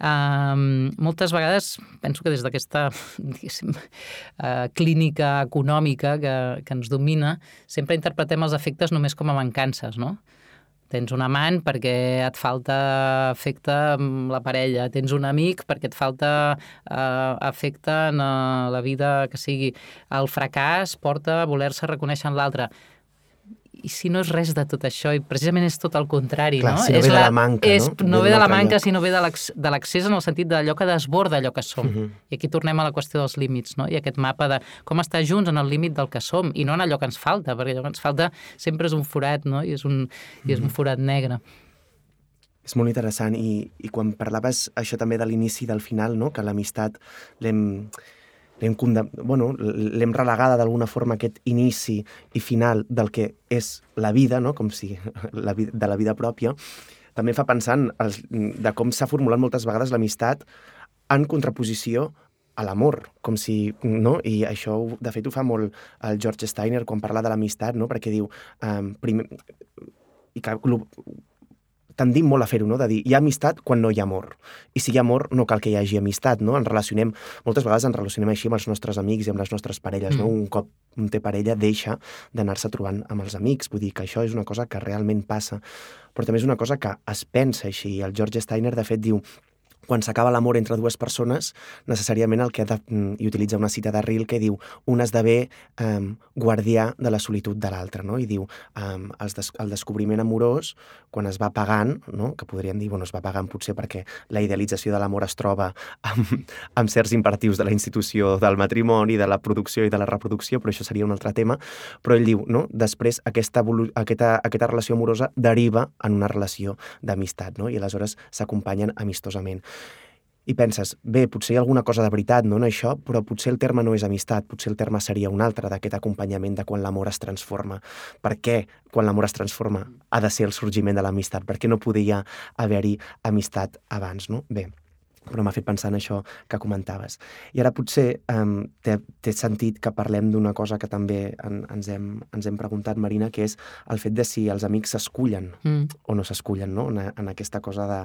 um, moltes vegades, penso que des d'aquesta, uh, clínica econòmica que, que ens domina, sempre interpretem els efectes només com a mancances, no? Tens un amant perquè et falta afecte amb la parella, tens un amic perquè et falta uh, afecte en uh, la vida que sigui. El fracàs porta a voler-se reconèixer en l'altre i si no és res de tot això, i precisament és tot el contrari, Clar, no? Si no és ve la, de la manca, és, no? No ve de la manca, sinó ve de l'accés en el sentit d'allò que desborda allò que som. Uh mhm. -huh. I aquí tornem a la qüestió dels límits, no? I aquest mapa de com estar junts en el límit del que som, i no en allò que ens falta, perquè allò que ens falta sempre és un forat, no? I és un, uh -huh. i és un mhm. forat negre. És molt interessant, i, i quan parlaves això també de l'inici i del final, no? que l'amistat l'hem l'hem bueno, relegada d'alguna forma aquest inici i final del que és la vida, no? com si la vida, de la vida pròpia, també fa pensant els, de com s'ha formulat moltes vegades l'amistat en contraposició a l'amor, com si, no? I això, de fet, ho fa molt el George Steiner quan parla de l'amistat, no? Perquè diu, um, primer, i que tendim molt a fer-ho, no? de dir, hi ha amistat quan no hi ha amor. I si hi ha amor, no cal que hi hagi amistat, no? En relacionem, moltes vegades ens relacionem així amb els nostres amics i amb les nostres parelles, mm. no? Un cop un té parella, deixa d'anar-se trobant amb els amics. Vull dir que això és una cosa que realment passa. Però també és una cosa que es pensa així. El George Steiner, de fet, diu quan s'acaba l'amor entre dues persones, necessàriament el que ha de, mm, i utilitza una cita de Ril que diu un esdevé um, guardià de la solitud de l'altre, no? I diu um, el, des el descobriment amorós, quan es va pagant, no? que podríem dir, bueno, es va pagant potser perquè la idealització de l'amor es troba amb, amb certs imperatius de la institució del matrimoni, de la producció i de la reproducció, però això seria un altre tema, però ell diu, no? després aquesta, aquesta, aquesta relació amorosa deriva en una relació d'amistat, no? i aleshores s'acompanyen amistosament i penses, bé, potser hi ha alguna cosa de veritat no, en això, però potser el terme no és amistat, potser el terme seria un altre d'aquest acompanyament de quan l'amor es transforma. Per què, quan l'amor es transforma, ha de ser el sorgiment de l'amistat? Per què no podia haver-hi amistat abans? No? Bé, però m'ha fet pensar en això que comentaves. I ara potser um, t'he sentit que parlem d'una cosa que també en, ens, hem, ens hem preguntat, Marina, que és el fet de si els amics s'escullen mm. o no s'escullen, no? En, en aquesta cosa de,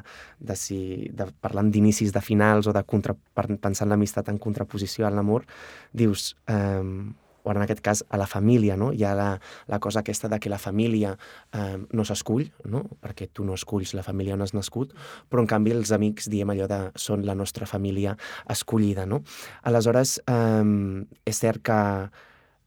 de si, de, parlant d'inicis, de finals o de contra, pensar en l'amistat en contraposició a l'amor, dius... Um, o en aquest cas a la família, no? Hi ha la, la cosa aquesta de que la família eh, no s'escull, no? perquè tu no esculls la família on has nascut, però en canvi els amics diem allò de són la nostra família escollida. No? Aleshores, eh, és cert que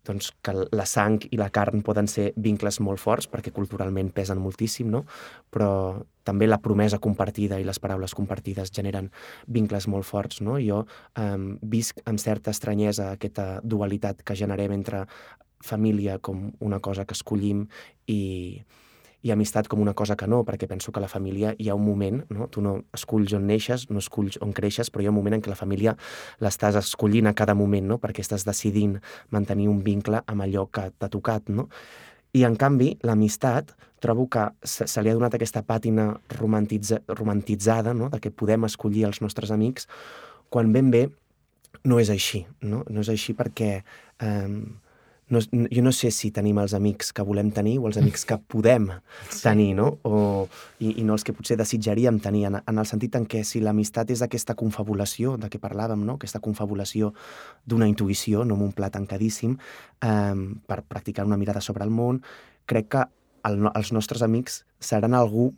doncs, que la sang i la carn poden ser vincles molt forts perquè culturalment pesen moltíssim, no? però també la promesa compartida i les paraules compartides generen vincles molt forts. No? Jo eh, visc amb certa estranyesa aquesta dualitat que generem entre família com una cosa que escollim i, i amistat com una cosa que no, perquè penso que la família hi ha un moment, no? tu no esculls on neixes, no esculls on creixes, però hi ha un moment en què la família l'estàs escollint a cada moment, no? perquè estàs decidint mantenir un vincle amb allò que t'ha tocat. No? I, en canvi, l'amistat trobo que se, se li ha donat aquesta pàtina romantitza, romantitzada, no? de que podem escollir els nostres amics, quan ben bé no és així. No, no és així perquè eh, no, jo no sé si tenim els amics que volem tenir o els amics que podem tenir, no? O, i, I no els que potser desitjaríem tenir, en, en el sentit en què si l'amistat és aquesta confabulació de què parlàvem, no? aquesta confabulació d'una intuïció, no amb un pla tancadíssim, eh, per practicar una mirada sobre el món, crec que el, els nostres amics seran algú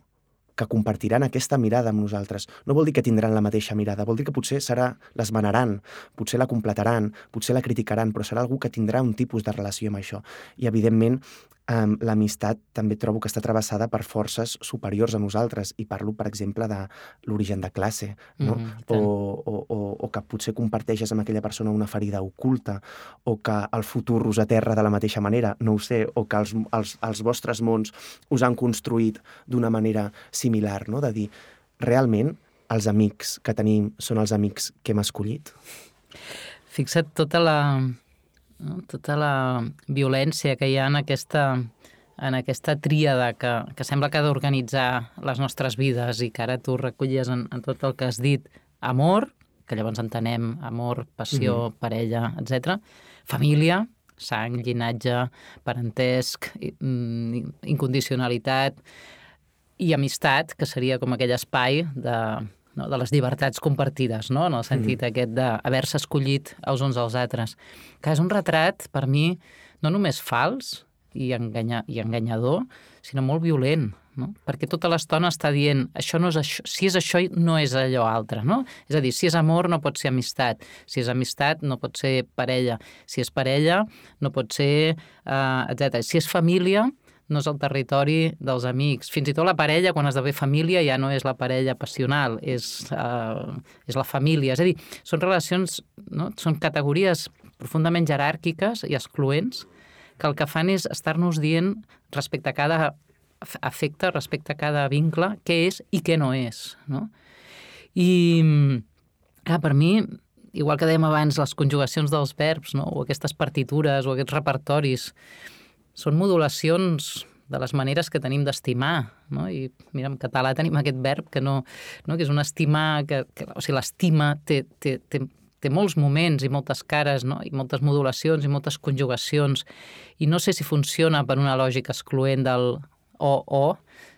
que compartiran aquesta mirada amb nosaltres. No vol dir que tindran la mateixa mirada, vol dir que potser serà l'esmenaran, potser la completaran, potser la criticaran, però serà algú que tindrà un tipus de relació amb això. I, evidentment, eh, l'amistat també trobo que està travessada per forces superiors a nosaltres i parlo, per exemple, de l'origen de classe, no? Mm, o, o, o, o que potser comparteixes amb aquella persona una ferida oculta o que el futur us aterra de la mateixa manera, no ho sé, o que els, els, els vostres mons us han construït d'una manera similar, no? de dir, realment els amics que tenim són els amics que hem escollit? Fixa't tota la, no? tota la violència que hi ha en aquesta, en aquesta tríada que, que sembla que ha d'organitzar les nostres vides i que ara tu recollies en, en tot el que has dit, amor, que llavors entenem amor, passió, mm -hmm. parella, etc. Família, sang, llinatge, parentesc, mm, incondicionalitat i amistat, que seria com aquell espai de, no? de les llibertats compartides, no? en el sentit mm. aquest d'haver-se escollit els uns als altres. Que és un retrat, per mi, no només fals i, enganya, i enganyador, sinó molt violent, no? perquè tota l'estona està dient això no és això, si és això no és allò altre, no? És a dir, si és amor no pot ser amistat, si és amistat no pot ser parella, si és parella no pot ser, eh, etc. Si és família no és el territori dels amics. Fins i tot la parella, quan esdevé família, ja no és la parella passional, és, uh, és la família. És a dir, són relacions, no? són categories profundament jeràrquiques i excloents que el que fan és estar-nos dient respecte a cada afecte, respecte a cada vincle, què és i què no és. No? I, clar, per mi, igual que dèiem abans, les conjugacions dels verbs, no? o aquestes partitures, o aquests repertoris, són modulacions de les maneres que tenim d'estimar, no? I mira, en català tenim aquest verb que no, no que és un estimar, que, que o sigui, l'estima té, té, té, té molts moments i moltes cares, no? i moltes modulacions i moltes conjugacions, i no sé si funciona per una lògica excloent del o-o,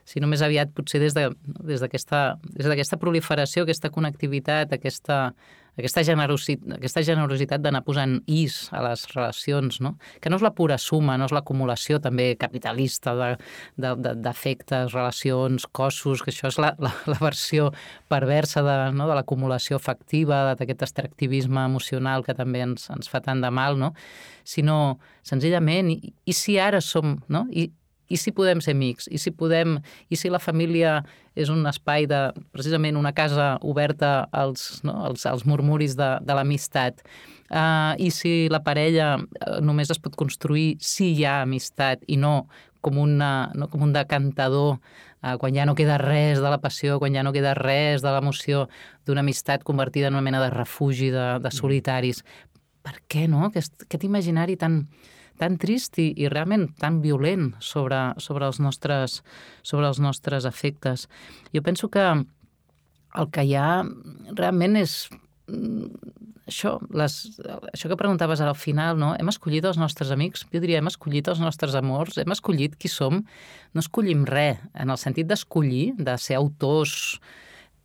sinó més aviat potser des d'aquesta de, des des proliferació, aquesta connectivitat, aquesta, aquesta generositat, aquesta generositat d'anar posant is a les relacions, no? que no és la pura suma, no és l'acumulació també capitalista d'afectes, relacions, cossos, que això és la, la, la versió perversa de, no? de l'acumulació afectiva, d'aquest extractivisme emocional que també ens, ens fa tant de mal, no? sinó senzillament, i, i si ara som, no? I, i si podem ser amics, i si podem, i si la família és un espai de, precisament, una casa oberta als, no, als, als murmuris de, de l'amistat, uh, i si la parella uh, només es pot construir si hi ha amistat i no com, una, no, com un decantador uh, quan ja no queda res de la passió, quan ja no queda res de l'emoció d'una amistat convertida en una mena de refugi de, de solitaris. Per què, no? Aquest, aquest imaginari tan, tan trist i, i realment tan violent sobre, sobre, els nostres, sobre els nostres efectes. Jo penso que el que hi ha realment és mm, això, les, això que preguntaves ara al final, no? hem escollit els nostres amics, jo diria hem escollit els nostres amors, hem escollit qui som, no escollim res, en el sentit d'escollir, de ser autors,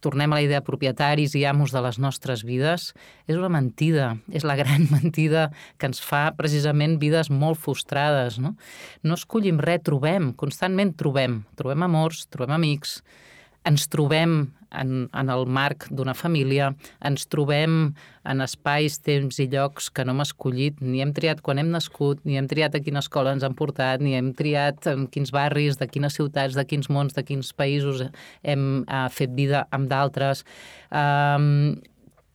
tornem a la idea de propietaris i amos de les nostres vides, és una mentida, és la gran mentida que ens fa precisament vides molt frustrades. No, no escollim res, trobem, constantment trobem. Trobem amors, trobem amics, ens trobem en, en el marc d'una família, ens trobem en espais, temps i llocs que no hem escollit, ni hem triat quan hem nascut, ni hem triat a quina escola ens han portat, ni hem triat en quins barris, de quines ciutats, de quins mons, de quins països hem uh, fet vida amb d'altres. Um,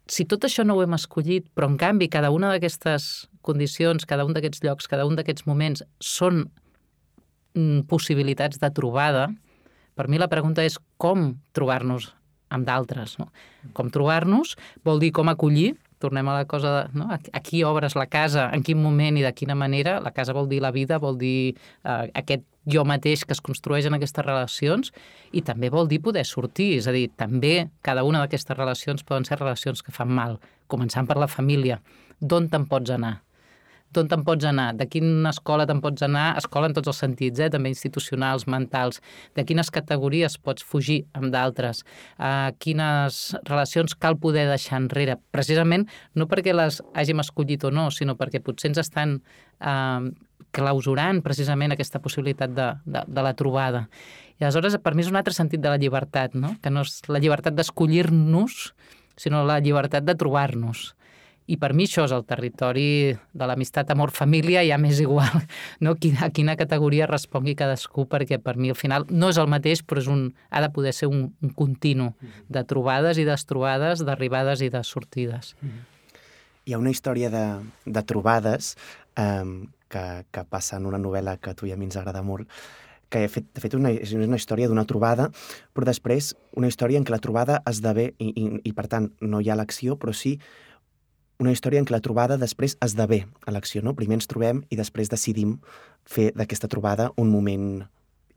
si tot això no ho hem escollit, però en canvi cada una d'aquestes condicions, cada un d'aquests llocs, cada un d'aquests moments són mm, possibilitats de trobada, per mi la pregunta és com trobar-nos amb d'altres. No? Com trobar-nos vol dir com acollir, tornem a la cosa de no? a qui obres la casa, en quin moment i de quina manera. La casa vol dir la vida, vol dir eh, aquest jo mateix que es construeix en aquestes relacions i també vol dir poder sortir, és a dir, també cada una d'aquestes relacions poden ser relacions que fan mal, començant per la família. D'on te'n pots anar? D'on te'n pots anar, de quina escola te'n pots anar, escola en tots els sentits, eh? també institucionals, mentals, de quines categories pots fugir amb d'altres, uh, quines relacions cal poder deixar enrere, precisament no perquè les hàgim escollit o no, sinó perquè potser ens estan uh, clausurant precisament aquesta possibilitat de, de, de la trobada. I aleshores, per mi és un altre sentit de la llibertat, no? que no és la llibertat d'escollir-nos, sinó la llibertat de trobar-nos. I per mi això és el territori de l'amistat, amor, família, ja m'és igual no? a quina categoria respongui cadascú, perquè per mi al final no és el mateix, però és un, ha de poder ser un, un continu de trobades i destrobades, d'arribades i de sortides. Hi ha una història de, de trobades um, que, que passa en una novel·la que a tu i a mi ens agrada molt, que he fet, de fet una, és una història d'una trobada, però després una història en què la trobada esdevé, i, i, i per tant no hi ha l'acció, però sí una història en què la trobada després esdevé a l'acció. No? Primer ens trobem i després decidim fer d'aquesta trobada un moment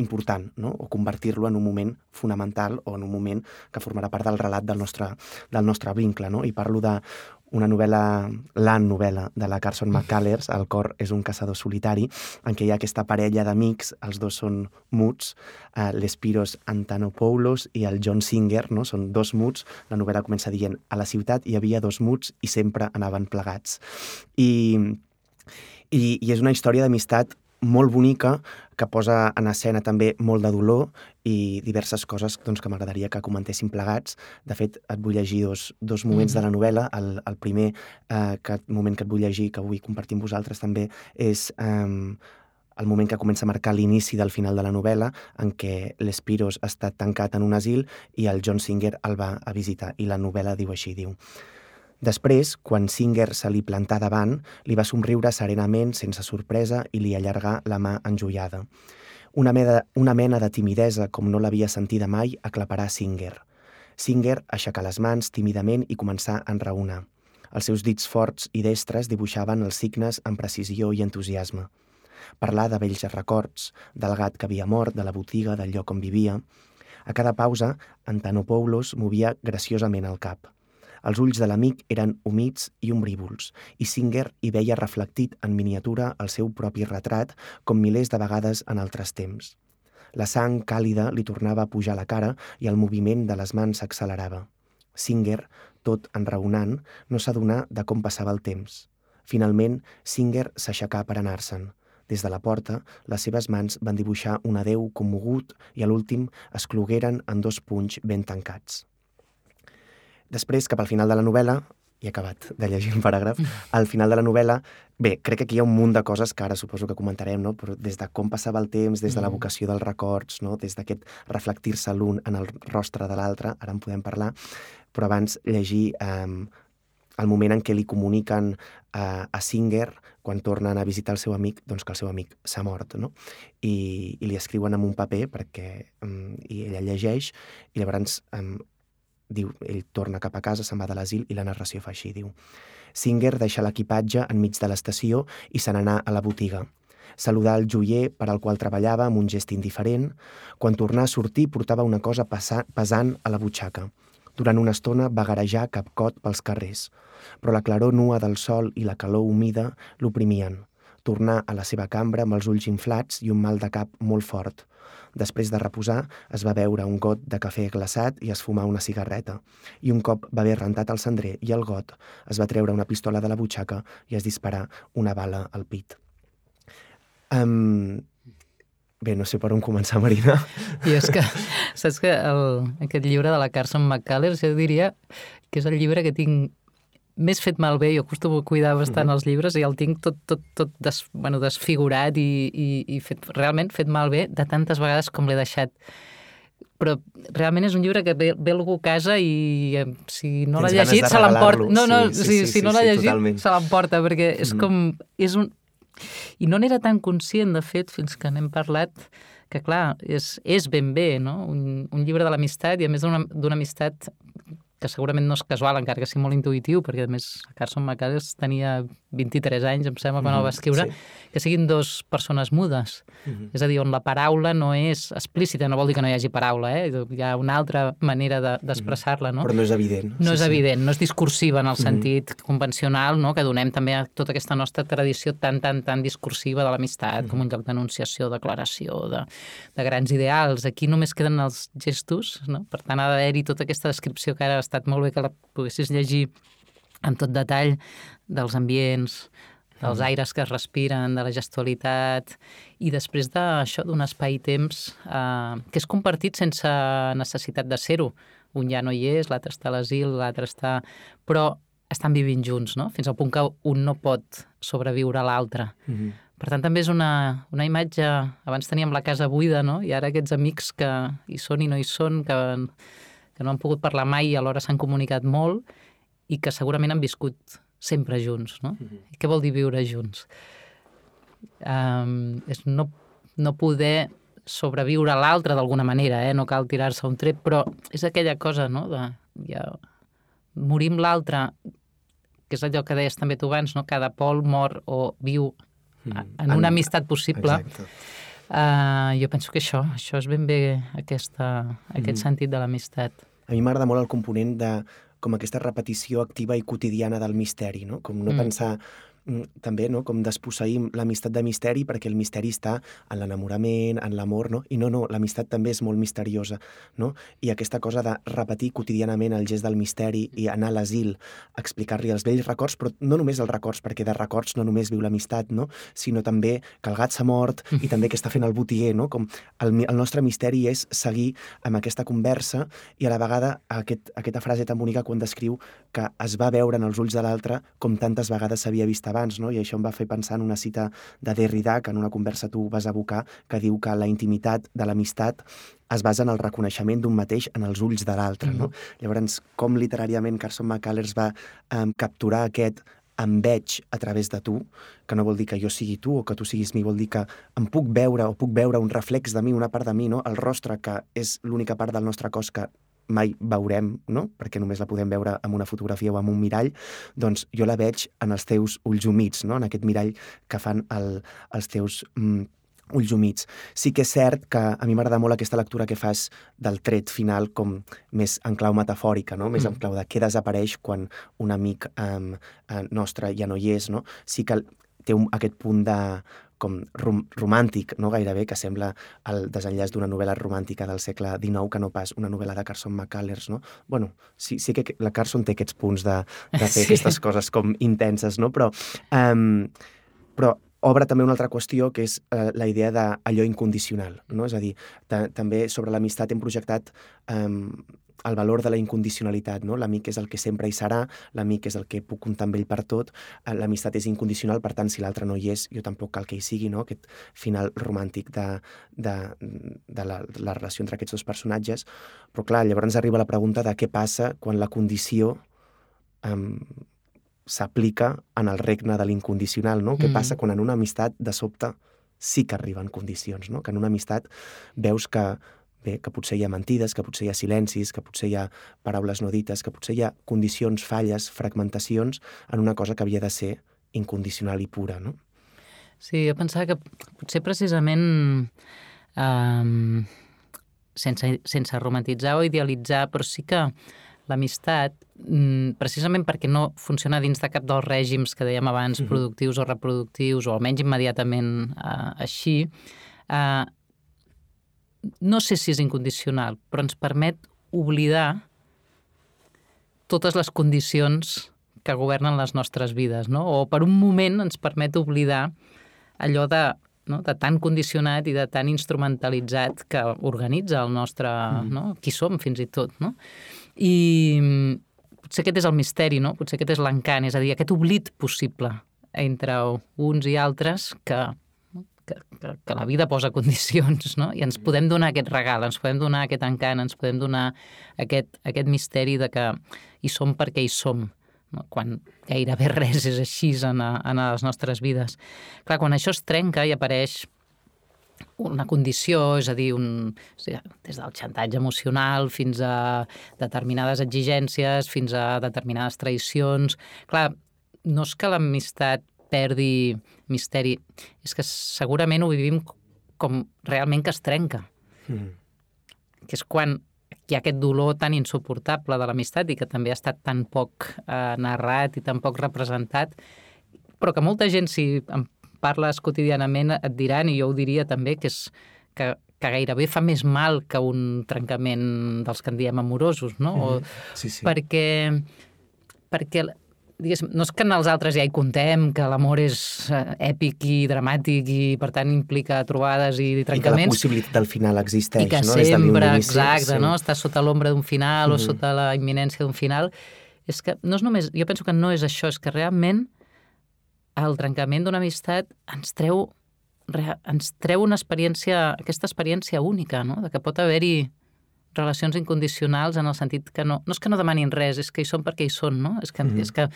important, no? o convertir-lo en un moment fonamental o en un moment que formarà part del relat del nostre, del nostre vincle. No? I parlo de una novel·la, la novel·la de la Carson McCullers, El cor és un caçador solitari, en què hi ha aquesta parella d'amics, els dos són muts, eh, l'Espiros Antanopoulos i el John Singer, no? són dos muts. La novel·la comença dient a la ciutat hi havia dos muts i sempre anaven plegats. I, i, i és una història d'amistat molt bonica que posa en escena també molt de dolor i diverses coses doncs, que m'agradaria que comentéssim plegats. De fet, et vull llegir dos, dos moments mm -hmm. de la novel·la. El, el primer eh, que, moment que et vull llegir, que vull compartir amb vosaltres també, és eh, el moment que comença a marcar l'inici del final de la novel·la, en què l'Espiros està tancat en un asil i el John Singer el va a visitar. I la novel·la diu així, diu... Després, quan Singer se li plantà davant, li va somriure serenament, sense sorpresa, i li allargà la mà enjoiada. Una mena, una mena de timidesa, com no l'havia sentida mai, aclaparà Singer. Singer aixecà les mans tímidament i començà a enraonar. Els seus dits forts i destres dibuixaven els signes amb precisió i entusiasme. Parlar de vells records, del gat que havia mort, de la botiga, del lloc on vivia... A cada pausa, Antanopoulos movia graciosament el cap – els ulls de l'amic eren humits i ombrívols, i Singer hi veia reflectit en miniatura el seu propi retrat, com milers de vegades en altres temps. La sang càlida li tornava a pujar la cara i el moviment de les mans s'accelerava. Singer, tot enraonant, no s'adonà de com passava el temps. Finalment, Singer s'aixecà per anar-se'n. Des de la porta, les seves mans van dibuixar un adeu commogut i a l'últim es clogueren en dos punys ben tancats. Després, cap al final de la novel·la, i he acabat de llegir un paràgraf, al final de la novel·la, bé, crec que aquí hi ha un munt de coses que ara suposo que comentarem, no? però des de com passava el temps, des de la mm. vocació dels records, no? des d'aquest reflectir-se l'un en el rostre de l'altre, ara en podem parlar, però abans llegir eh, el moment en què li comuniquen a, a Singer, quan tornen a visitar el seu amic, doncs que el seu amic s'ha mort, no? I, I li escriuen en un paper perquè um, i ella llegeix i llavors um, Diu, ell torna cap a casa, se'n va de l'asil i la narració fa així, diu. Singer deixa l'equipatge enmig de l'estació i se n'anà a la botiga. Saludar el joier per al qual treballava amb un gest indiferent. Quan tornà a sortir portava una cosa pesant a la butxaca. Durant una estona va garejar capcot pels carrers, però la claror nua del sol i la calor humida l'oprimien. Tornà a la seva cambra amb els ulls inflats i un mal de cap molt fort. Després de reposar, es va beure un got de cafè glaçat i es fumar una cigarreta. I un cop va haver rentat el cendrer i el got, es va treure una pistola de la butxaca i es disparar una bala al pit. Um, Bé, no sé per on començar, Marina. I és que, saps que el, aquest llibre de la Carson McCullers, jo diria que és el llibre que tinc més fet malbé, jo acostumo a cuidar bastant mm -hmm. els llibres i el tinc tot, tot, tot des, bueno, desfigurat i, i, i fet, realment fet malbé de tantes vegades com l'he deixat però realment és un llibre que ve, ve algú a casa i eh, si no l'ha llegit se l'emporta. No, no, sí, sí, si, sí, si no l'ha sí, llegit totalment. se l'emporta, perquè és mm. com... És un... I no n'era tan conscient, de fet, fins que n'hem parlat, que clar, és, és ben bé, no? Un, un llibre de l'amistat i a més d'una amistat que segurament no és casual, encara que sigui molt intuïtiu, perquè a més Carson McCullers tenia 23 anys, em sembla, quan mm -hmm, el va escriure, sí. que siguin dos persones mudes. Mm -hmm. És a dir, on la paraula no és explícita, no vol dir que no hi hagi paraula, eh? hi ha una altra manera d'expressar-la. No? Però no és evident. No sí, és sí. evident, no és discursiva en el sentit mm -hmm. convencional, no? que donem també a tota aquesta nostra tradició tan, tan, tan discursiva de l'amistat, mm -hmm. com un lloc d'enunciació, declaració, de, de grans ideals. Aquí només queden els gestos, no? per tant ha d'haver-hi tota aquesta descripció que ara estat molt bé que la poguessis llegir en tot detall dels ambients, dels mm. aires que es respiren, de la gestualitat, i després d'això d'un espai-temps eh, que és compartit sense necessitat de ser-ho. Un ja no hi és, l'altre està a l'asil, l'altre està... Però estan vivint junts, no? Fins al punt que un no pot sobreviure a l'altre. Mm -hmm. Per tant, també és una, una imatge... Abans teníem la casa buida, no? I ara aquests amics que hi són i no hi són, que, que no han pogut parlar mai i alhora s'han comunicat molt i que segurament han viscut sempre junts, no? Mm -hmm. Què vol dir viure junts? Um, és no, no poder sobreviure a l'altre d'alguna manera, eh? no cal tirar-se un tret, però és aquella cosa, no?, de ja, morir amb l'altre, que és allò que deies també tu abans, no? cada pol mor o viu mm. en una amistat possible. Exacte. Uh, jo penso que això, això és ben bé aquesta, aquest mm. sentit de l'amistat. A mi m'agrada molt el component de com aquesta repetició activa i quotidiana del misteri, no? Com no mm. pensar també no? com desposseïm l'amistat de misteri perquè el misteri està en l'enamorament, en l'amor, no? I no, no, l'amistat també és molt misteriosa, no? I aquesta cosa de repetir quotidianament el gest del misteri i anar a l'asil, explicar-li els vells records, però no només els records, perquè de records no només viu l'amistat, no? Sinó també que el gat s'ha mort i també que està fent el botiguer, no? Com el, el nostre misteri és seguir amb aquesta conversa i a la vegada aquest, aquesta frase tan bonica quan descriu que es va veure en els ulls de l'altre com tantes vegades s'havia vist abans, no? i això em va fer pensar en una cita de Derrida, que en una conversa tu vas abocar, que diu que la intimitat de l'amistat es basa en el reconeixement d'un mateix en els ulls de l'altre. No? Mm -hmm. Llavors, com literàriament Carson McCullers va um, capturar aquest em veig a través de tu, que no vol dir que jo sigui tu o que tu siguis mi, vol dir que em puc veure o puc veure un reflex de mi, una part de mi, no? el rostre, que és l'única part del nostre cos que mai veurem, no? perquè només la podem veure amb una fotografia o amb un mirall, doncs jo la veig en els teus ulls humits, no? en aquest mirall que fan el, els teus mm, ulls humits. Sí que és cert que a mi m'agrada molt aquesta lectura que fas del tret final com més en clau metafòrica, no? més mm. en clau de què desapareix quan un amic um, nostre ja no hi és. No? Sí que té un, aquest punt de com rom romàntic, no gairebé, que sembla el desenllaç d'una novel·la romàntica del segle XIX que no pas una novel·la de Carson McCullers, no? bueno, sí, sí que la Carson té aquests punts de, de fer sí. aquestes coses com intenses, no? Però, um, però obre també una altra qüestió, que és eh, la idea d'allò incondicional. No? És a dir, també sobre l'amistat hem projectat um, el valor de la incondicionalitat, no? L'amic és el que sempre hi serà, l'amic és el que puc comptar amb ell per tot, eh, l'amistat és incondicional, per tant, si l'altre no hi és, jo tampoc cal que hi sigui, no? Aquest final romàntic de, de, de, la, de la relació entre aquests dos personatges. Però, clar, llavors arriba la pregunta de què passa quan la condició um, s'aplica en el regne de l'incondicional, no? Mm. Què passa quan en una amistat, de sobte, sí que arriben condicions, no? Que en una amistat veus que bé, que potser hi ha mentides, que potser hi ha silencis, que potser hi ha paraules no dites, que potser hi ha condicions, falles, fragmentacions en una cosa que havia de ser incondicional i pura, no? Sí, jo pensava que potser precisament um, sense, sense romantitzar o idealitzar, però sí que l'amistat, mm, precisament perquè no funciona dins de cap dels règims que dèiem abans, productius o reproductius, o almenys immediatament uh, així, uh, no sé si és incondicional, però ens permet oblidar totes les condicions que governen les nostres vides, no? O per un moment ens permet oblidar allò de no? de tan condicionat i de tan instrumentalitzat que organitza el nostre... Mm. No? Qui som, fins i tot. No? I mm, potser aquest és el misteri, no? potser aquest és l'encant, és a dir, aquest oblit possible entre uns i altres que, que, que, que la vida posa condicions, no? I ens podem donar aquest regal, ens podem donar aquest encant, ens podem donar aquest, aquest misteri de que hi som perquè hi som no? quan gairebé res és així en, a, en les nostres vides. Clar, quan això es trenca i apareix una condició, és a dir, un, des del xantatge emocional fins a determinades exigències, fins a determinades traïcions... Clar, no és que l'amistat perdi misteri, és que segurament ho vivim com realment que es trenca. Mm. Que és quan hi ha aquest dolor tan insuportable de l'amistat i que també ha estat tan poc eh, narrat i tan poc representat, però que molta gent, si en parles quotidianament, et diran, i jo ho diria també, que és que, que gairebé fa més mal que un trencament dels que en diem amorosos, no? Mm -hmm. sí, sí. Perquè, perquè no és que en els altres ja hi contem, que l'amor és eh, èpic i dramàtic i, per tant, implica trobades i trencaments. I que la possibilitat del final existeix, I que no? sempre, exacte, sí. no? Està sota l'ombra d'un final mm -hmm. o sota la imminència d'un final. És que no és només... Jo penso que no és això, és que realment el trencament d'una amistat ens treu ens treu una experiència, aquesta experiència única, no? de que pot haver-hi relacions incondicionals en el sentit que no, no és que no demanin res, és que hi són perquè hi són, no? És que, mm -hmm. és que,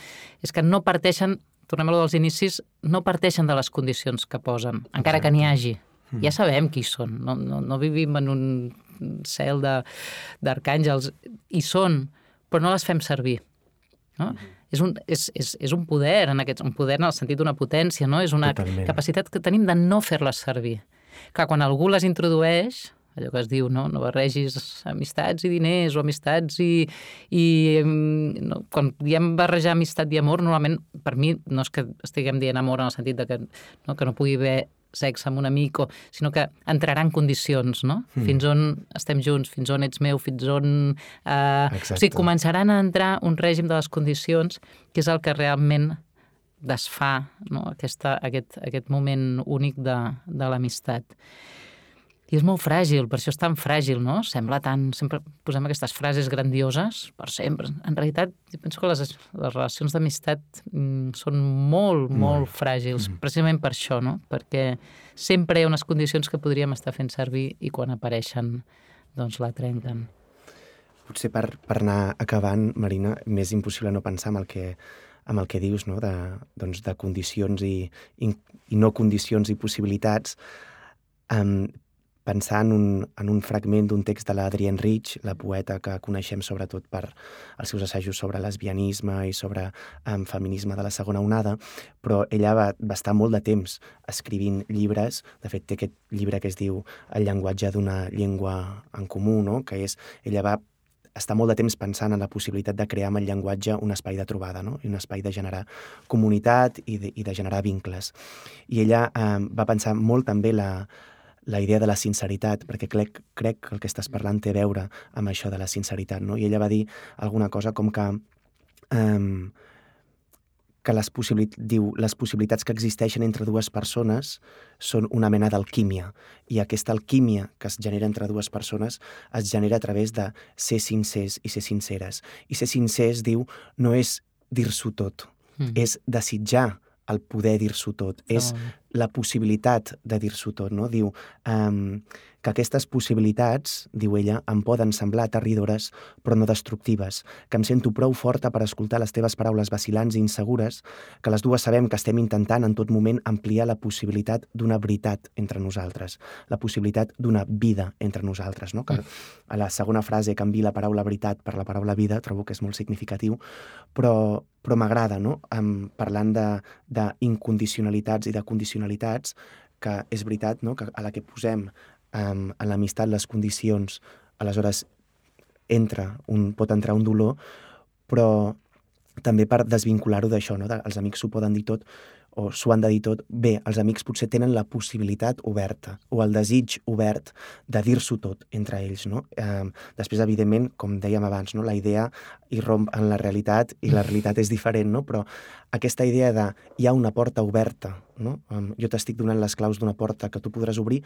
és que no parteixen, tornem a lo dels inicis, no parteixen de les condicions que posen, encara Exacte. que n'hi hagi. Mm -hmm. Ja sabem qui són, no, no, no vivim en un cel d'arcàngels, hi són, però no les fem servir. No? Mm -hmm. És un, és, és, és un poder, en aquest, un poder en el sentit d'una potència, no? És una Totalment. capacitat que tenim de no fer-les servir. Clar, quan algú les introdueix, allò que es diu, no? No barregis amistats i diners o amistats i... i no? Quan diem barrejar amistat i amor, normalment, per mi, no és que estiguem dient amor en el sentit de que no, que no pugui haver sexe amb un amic, o, sinó que entrarà en condicions, no? Mm. Fins on estem junts, fins on ets meu, fins on... Eh, o sigui, començaran a entrar un règim de les condicions que és el que realment desfà no? Aquesta, aquest, aquest moment únic de, de l'amistat. I és molt fràgil, per això és tan fràgil, no? Sembla tan... Sempre posem aquestes frases grandioses, per sempre. En realitat, jo penso que les, les relacions d'amistat mm, són molt, molt, molt fràgils, mm. precisament per això, no? Perquè sempre hi ha unes condicions que podríem estar fent servir i quan apareixen, doncs la trenquen. Potser per, per anar acabant, Marina, m'és impossible no pensar en el que, amb el que dius, no? de, doncs, de condicions i, i, i no condicions i possibilitats, um, pensar en un, en un fragment d'un text de l'Adrienne Rich, la poeta que coneixem sobretot per els seus assajos sobre lesbianisme i sobre um, feminisme de la segona onada, però ella va, va estar molt de temps escrivint llibres, de fet té aquest llibre que es diu El llenguatge d'una llengua en comú, no? que és, ella va estar molt de temps pensant en la possibilitat de crear amb el llenguatge un espai de trobada, no? un espai de generar comunitat i de, i de generar vincles. I ella eh, va pensar molt també la, la idea de la sinceritat, perquè crec, crec que el que estàs parlant té a veure amb això de la sinceritat, no? I ella va dir alguna cosa com que... Um, que les, possibilit diu, les possibilitats que existeixen entre dues persones són una mena d'alquímia i aquesta alquímia que es genera entre dues persones es genera a través de ser sincers i ser sinceres. I ser sincers, diu, no és dir-s'ho tot, mm. és desitjar el poder dir-s'ho tot, oh. és la possibilitat de dir-s'ho tot, no? Diu um, que aquestes possibilitats, diu ella, em poden semblar aterridores, però no destructives, que em sento prou forta per escoltar les teves paraules vacilants i insegures, que les dues sabem que estem intentant en tot moment ampliar la possibilitat d'una veritat entre nosaltres, la possibilitat d'una vida entre nosaltres, no? Que a la segona frase canvi la paraula veritat per la paraula vida, trobo que és molt significatiu, però, però m'agrada, no? Um, parlant d'incondicionalitats i de condicionalitats, que és veritat no? que a la que posem um, en l'amistat les condicions, aleshores entra un, pot entrar un dolor, però també per desvincular-ho d'això, no? Els amics s'ho poden dir tot, o s'ho han de dir tot, bé, els amics potser tenen la possibilitat oberta o el desig obert de dir-s'ho tot entre ells, no? Eh, després, evidentment, com dèiem abans, no? la idea irromp en la realitat i la realitat és diferent, no? Però aquesta idea de hi ha una porta oberta, no? Jo t'estic donant les claus d'una porta que tu podràs obrir,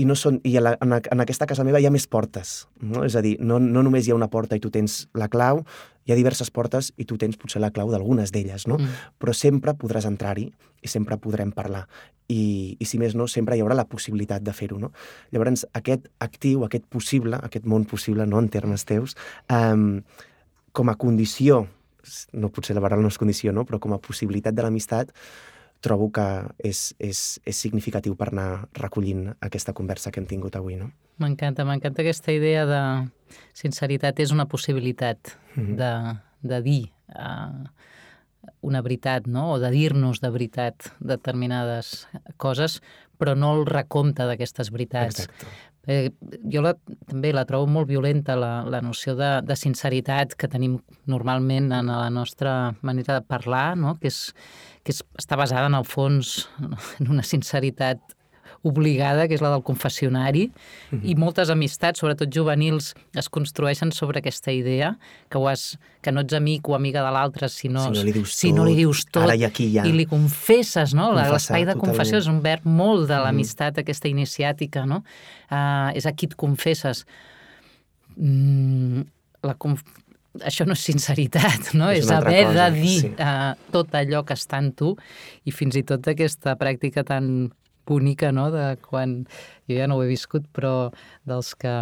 i, no són, i a la, en, en aquesta casa meva hi ha més portes. No? És a dir, no, no només hi ha una porta i tu tens la clau, hi ha diverses portes i tu tens potser la clau d'algunes d'elles, no? Mm. Però sempre podràs entrar-hi i sempre podrem parlar. I, I si més no, sempre hi haurà la possibilitat de fer-ho, no? Llavors, aquest actiu, aquest possible, aquest món possible, no en termes teus, um, com a condició, no potser la paraula no és condició, no? però com a possibilitat de l'amistat, trobo que és, és, és significatiu per anar recollint aquesta conversa que hem tingut avui. No? M'encanta, m'encanta aquesta idea de sinceritat és una possibilitat mm -hmm. de, de dir uh, una veritat, no? o de dir-nos de veritat determinades coses, però no el recompte d'aquestes veritats. Exacte. Eh, jo la, també la trobo molt violenta, la, la noció de, de sinceritat que tenim normalment en la nostra manera de parlar, no? que és que és, està basada en el fons en una sinceritat obligada, que és la del confessionari, mm -hmm. i moltes amistats, sobretot juvenils, es construeixen sobre aquesta idea, que, ho has, que no ets amic o amiga de l'altre si, no, si, no li dius, si tot, no li dius tot, ara i aquí ja. i li confesses, no? L'espai de confessió és un verb molt de l'amistat, mm. aquesta iniciàtica, no? Uh, és aquí et confesses. Mm, la, conf això no és sinceritat, no? És, és haver cosa, de dir sí. uh, tot allò que està en tu i fins i tot aquesta pràctica tan bonica, no?, de quan... Jo ja no ho he viscut, però dels que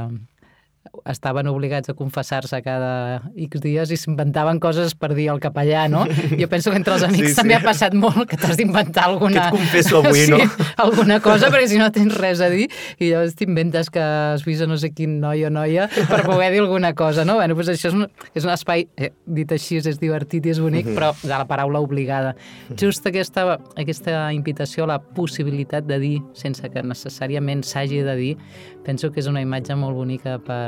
estaven obligats a confessar-se cada X dies i s'inventaven coses per dir al capellà, no? Jo penso que entre els amics sí, sí. també ha passat molt que t'has d'inventar alguna... Que et confesso avui, sí, no? alguna cosa, perquè si no tens res a dir i llavors t'inventes que has vist no sé quin noi o noia per poder dir alguna cosa, no? Bueno, doncs això és un, és un espai, eh, dit així, és divertit i és bonic, mm -hmm. però de la paraula obligada. Just aquesta, aquesta invitació a la possibilitat de dir, sense que necessàriament s'hagi de dir, penso que és una imatge molt bonica per,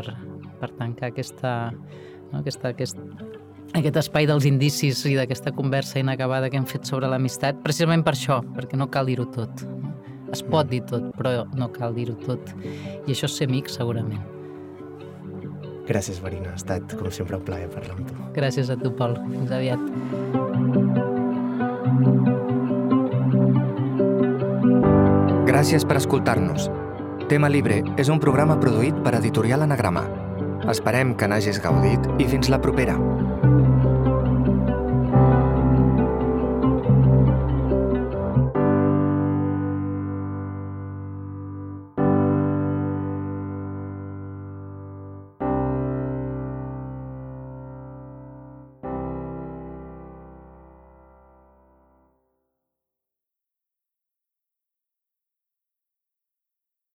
per tancar aquesta, no, aquesta, aquest, aquest espai dels indicis i d'aquesta conversa inacabada que hem fet sobre l'amistat, precisament per això, perquè no cal dir-ho tot. Es pot dir tot, però no cal dir-ho tot. I això és ser amic, segurament. Gràcies, Marina. Ha estat, com sempre, un plaer parlar amb tu. Gràcies a tu, Pol. Fins aviat. Gràcies per escoltar-nos. Tema Libre és un programa produït per Editorial Anagrama. Esperem que n'hagis gaudit i fins la propera.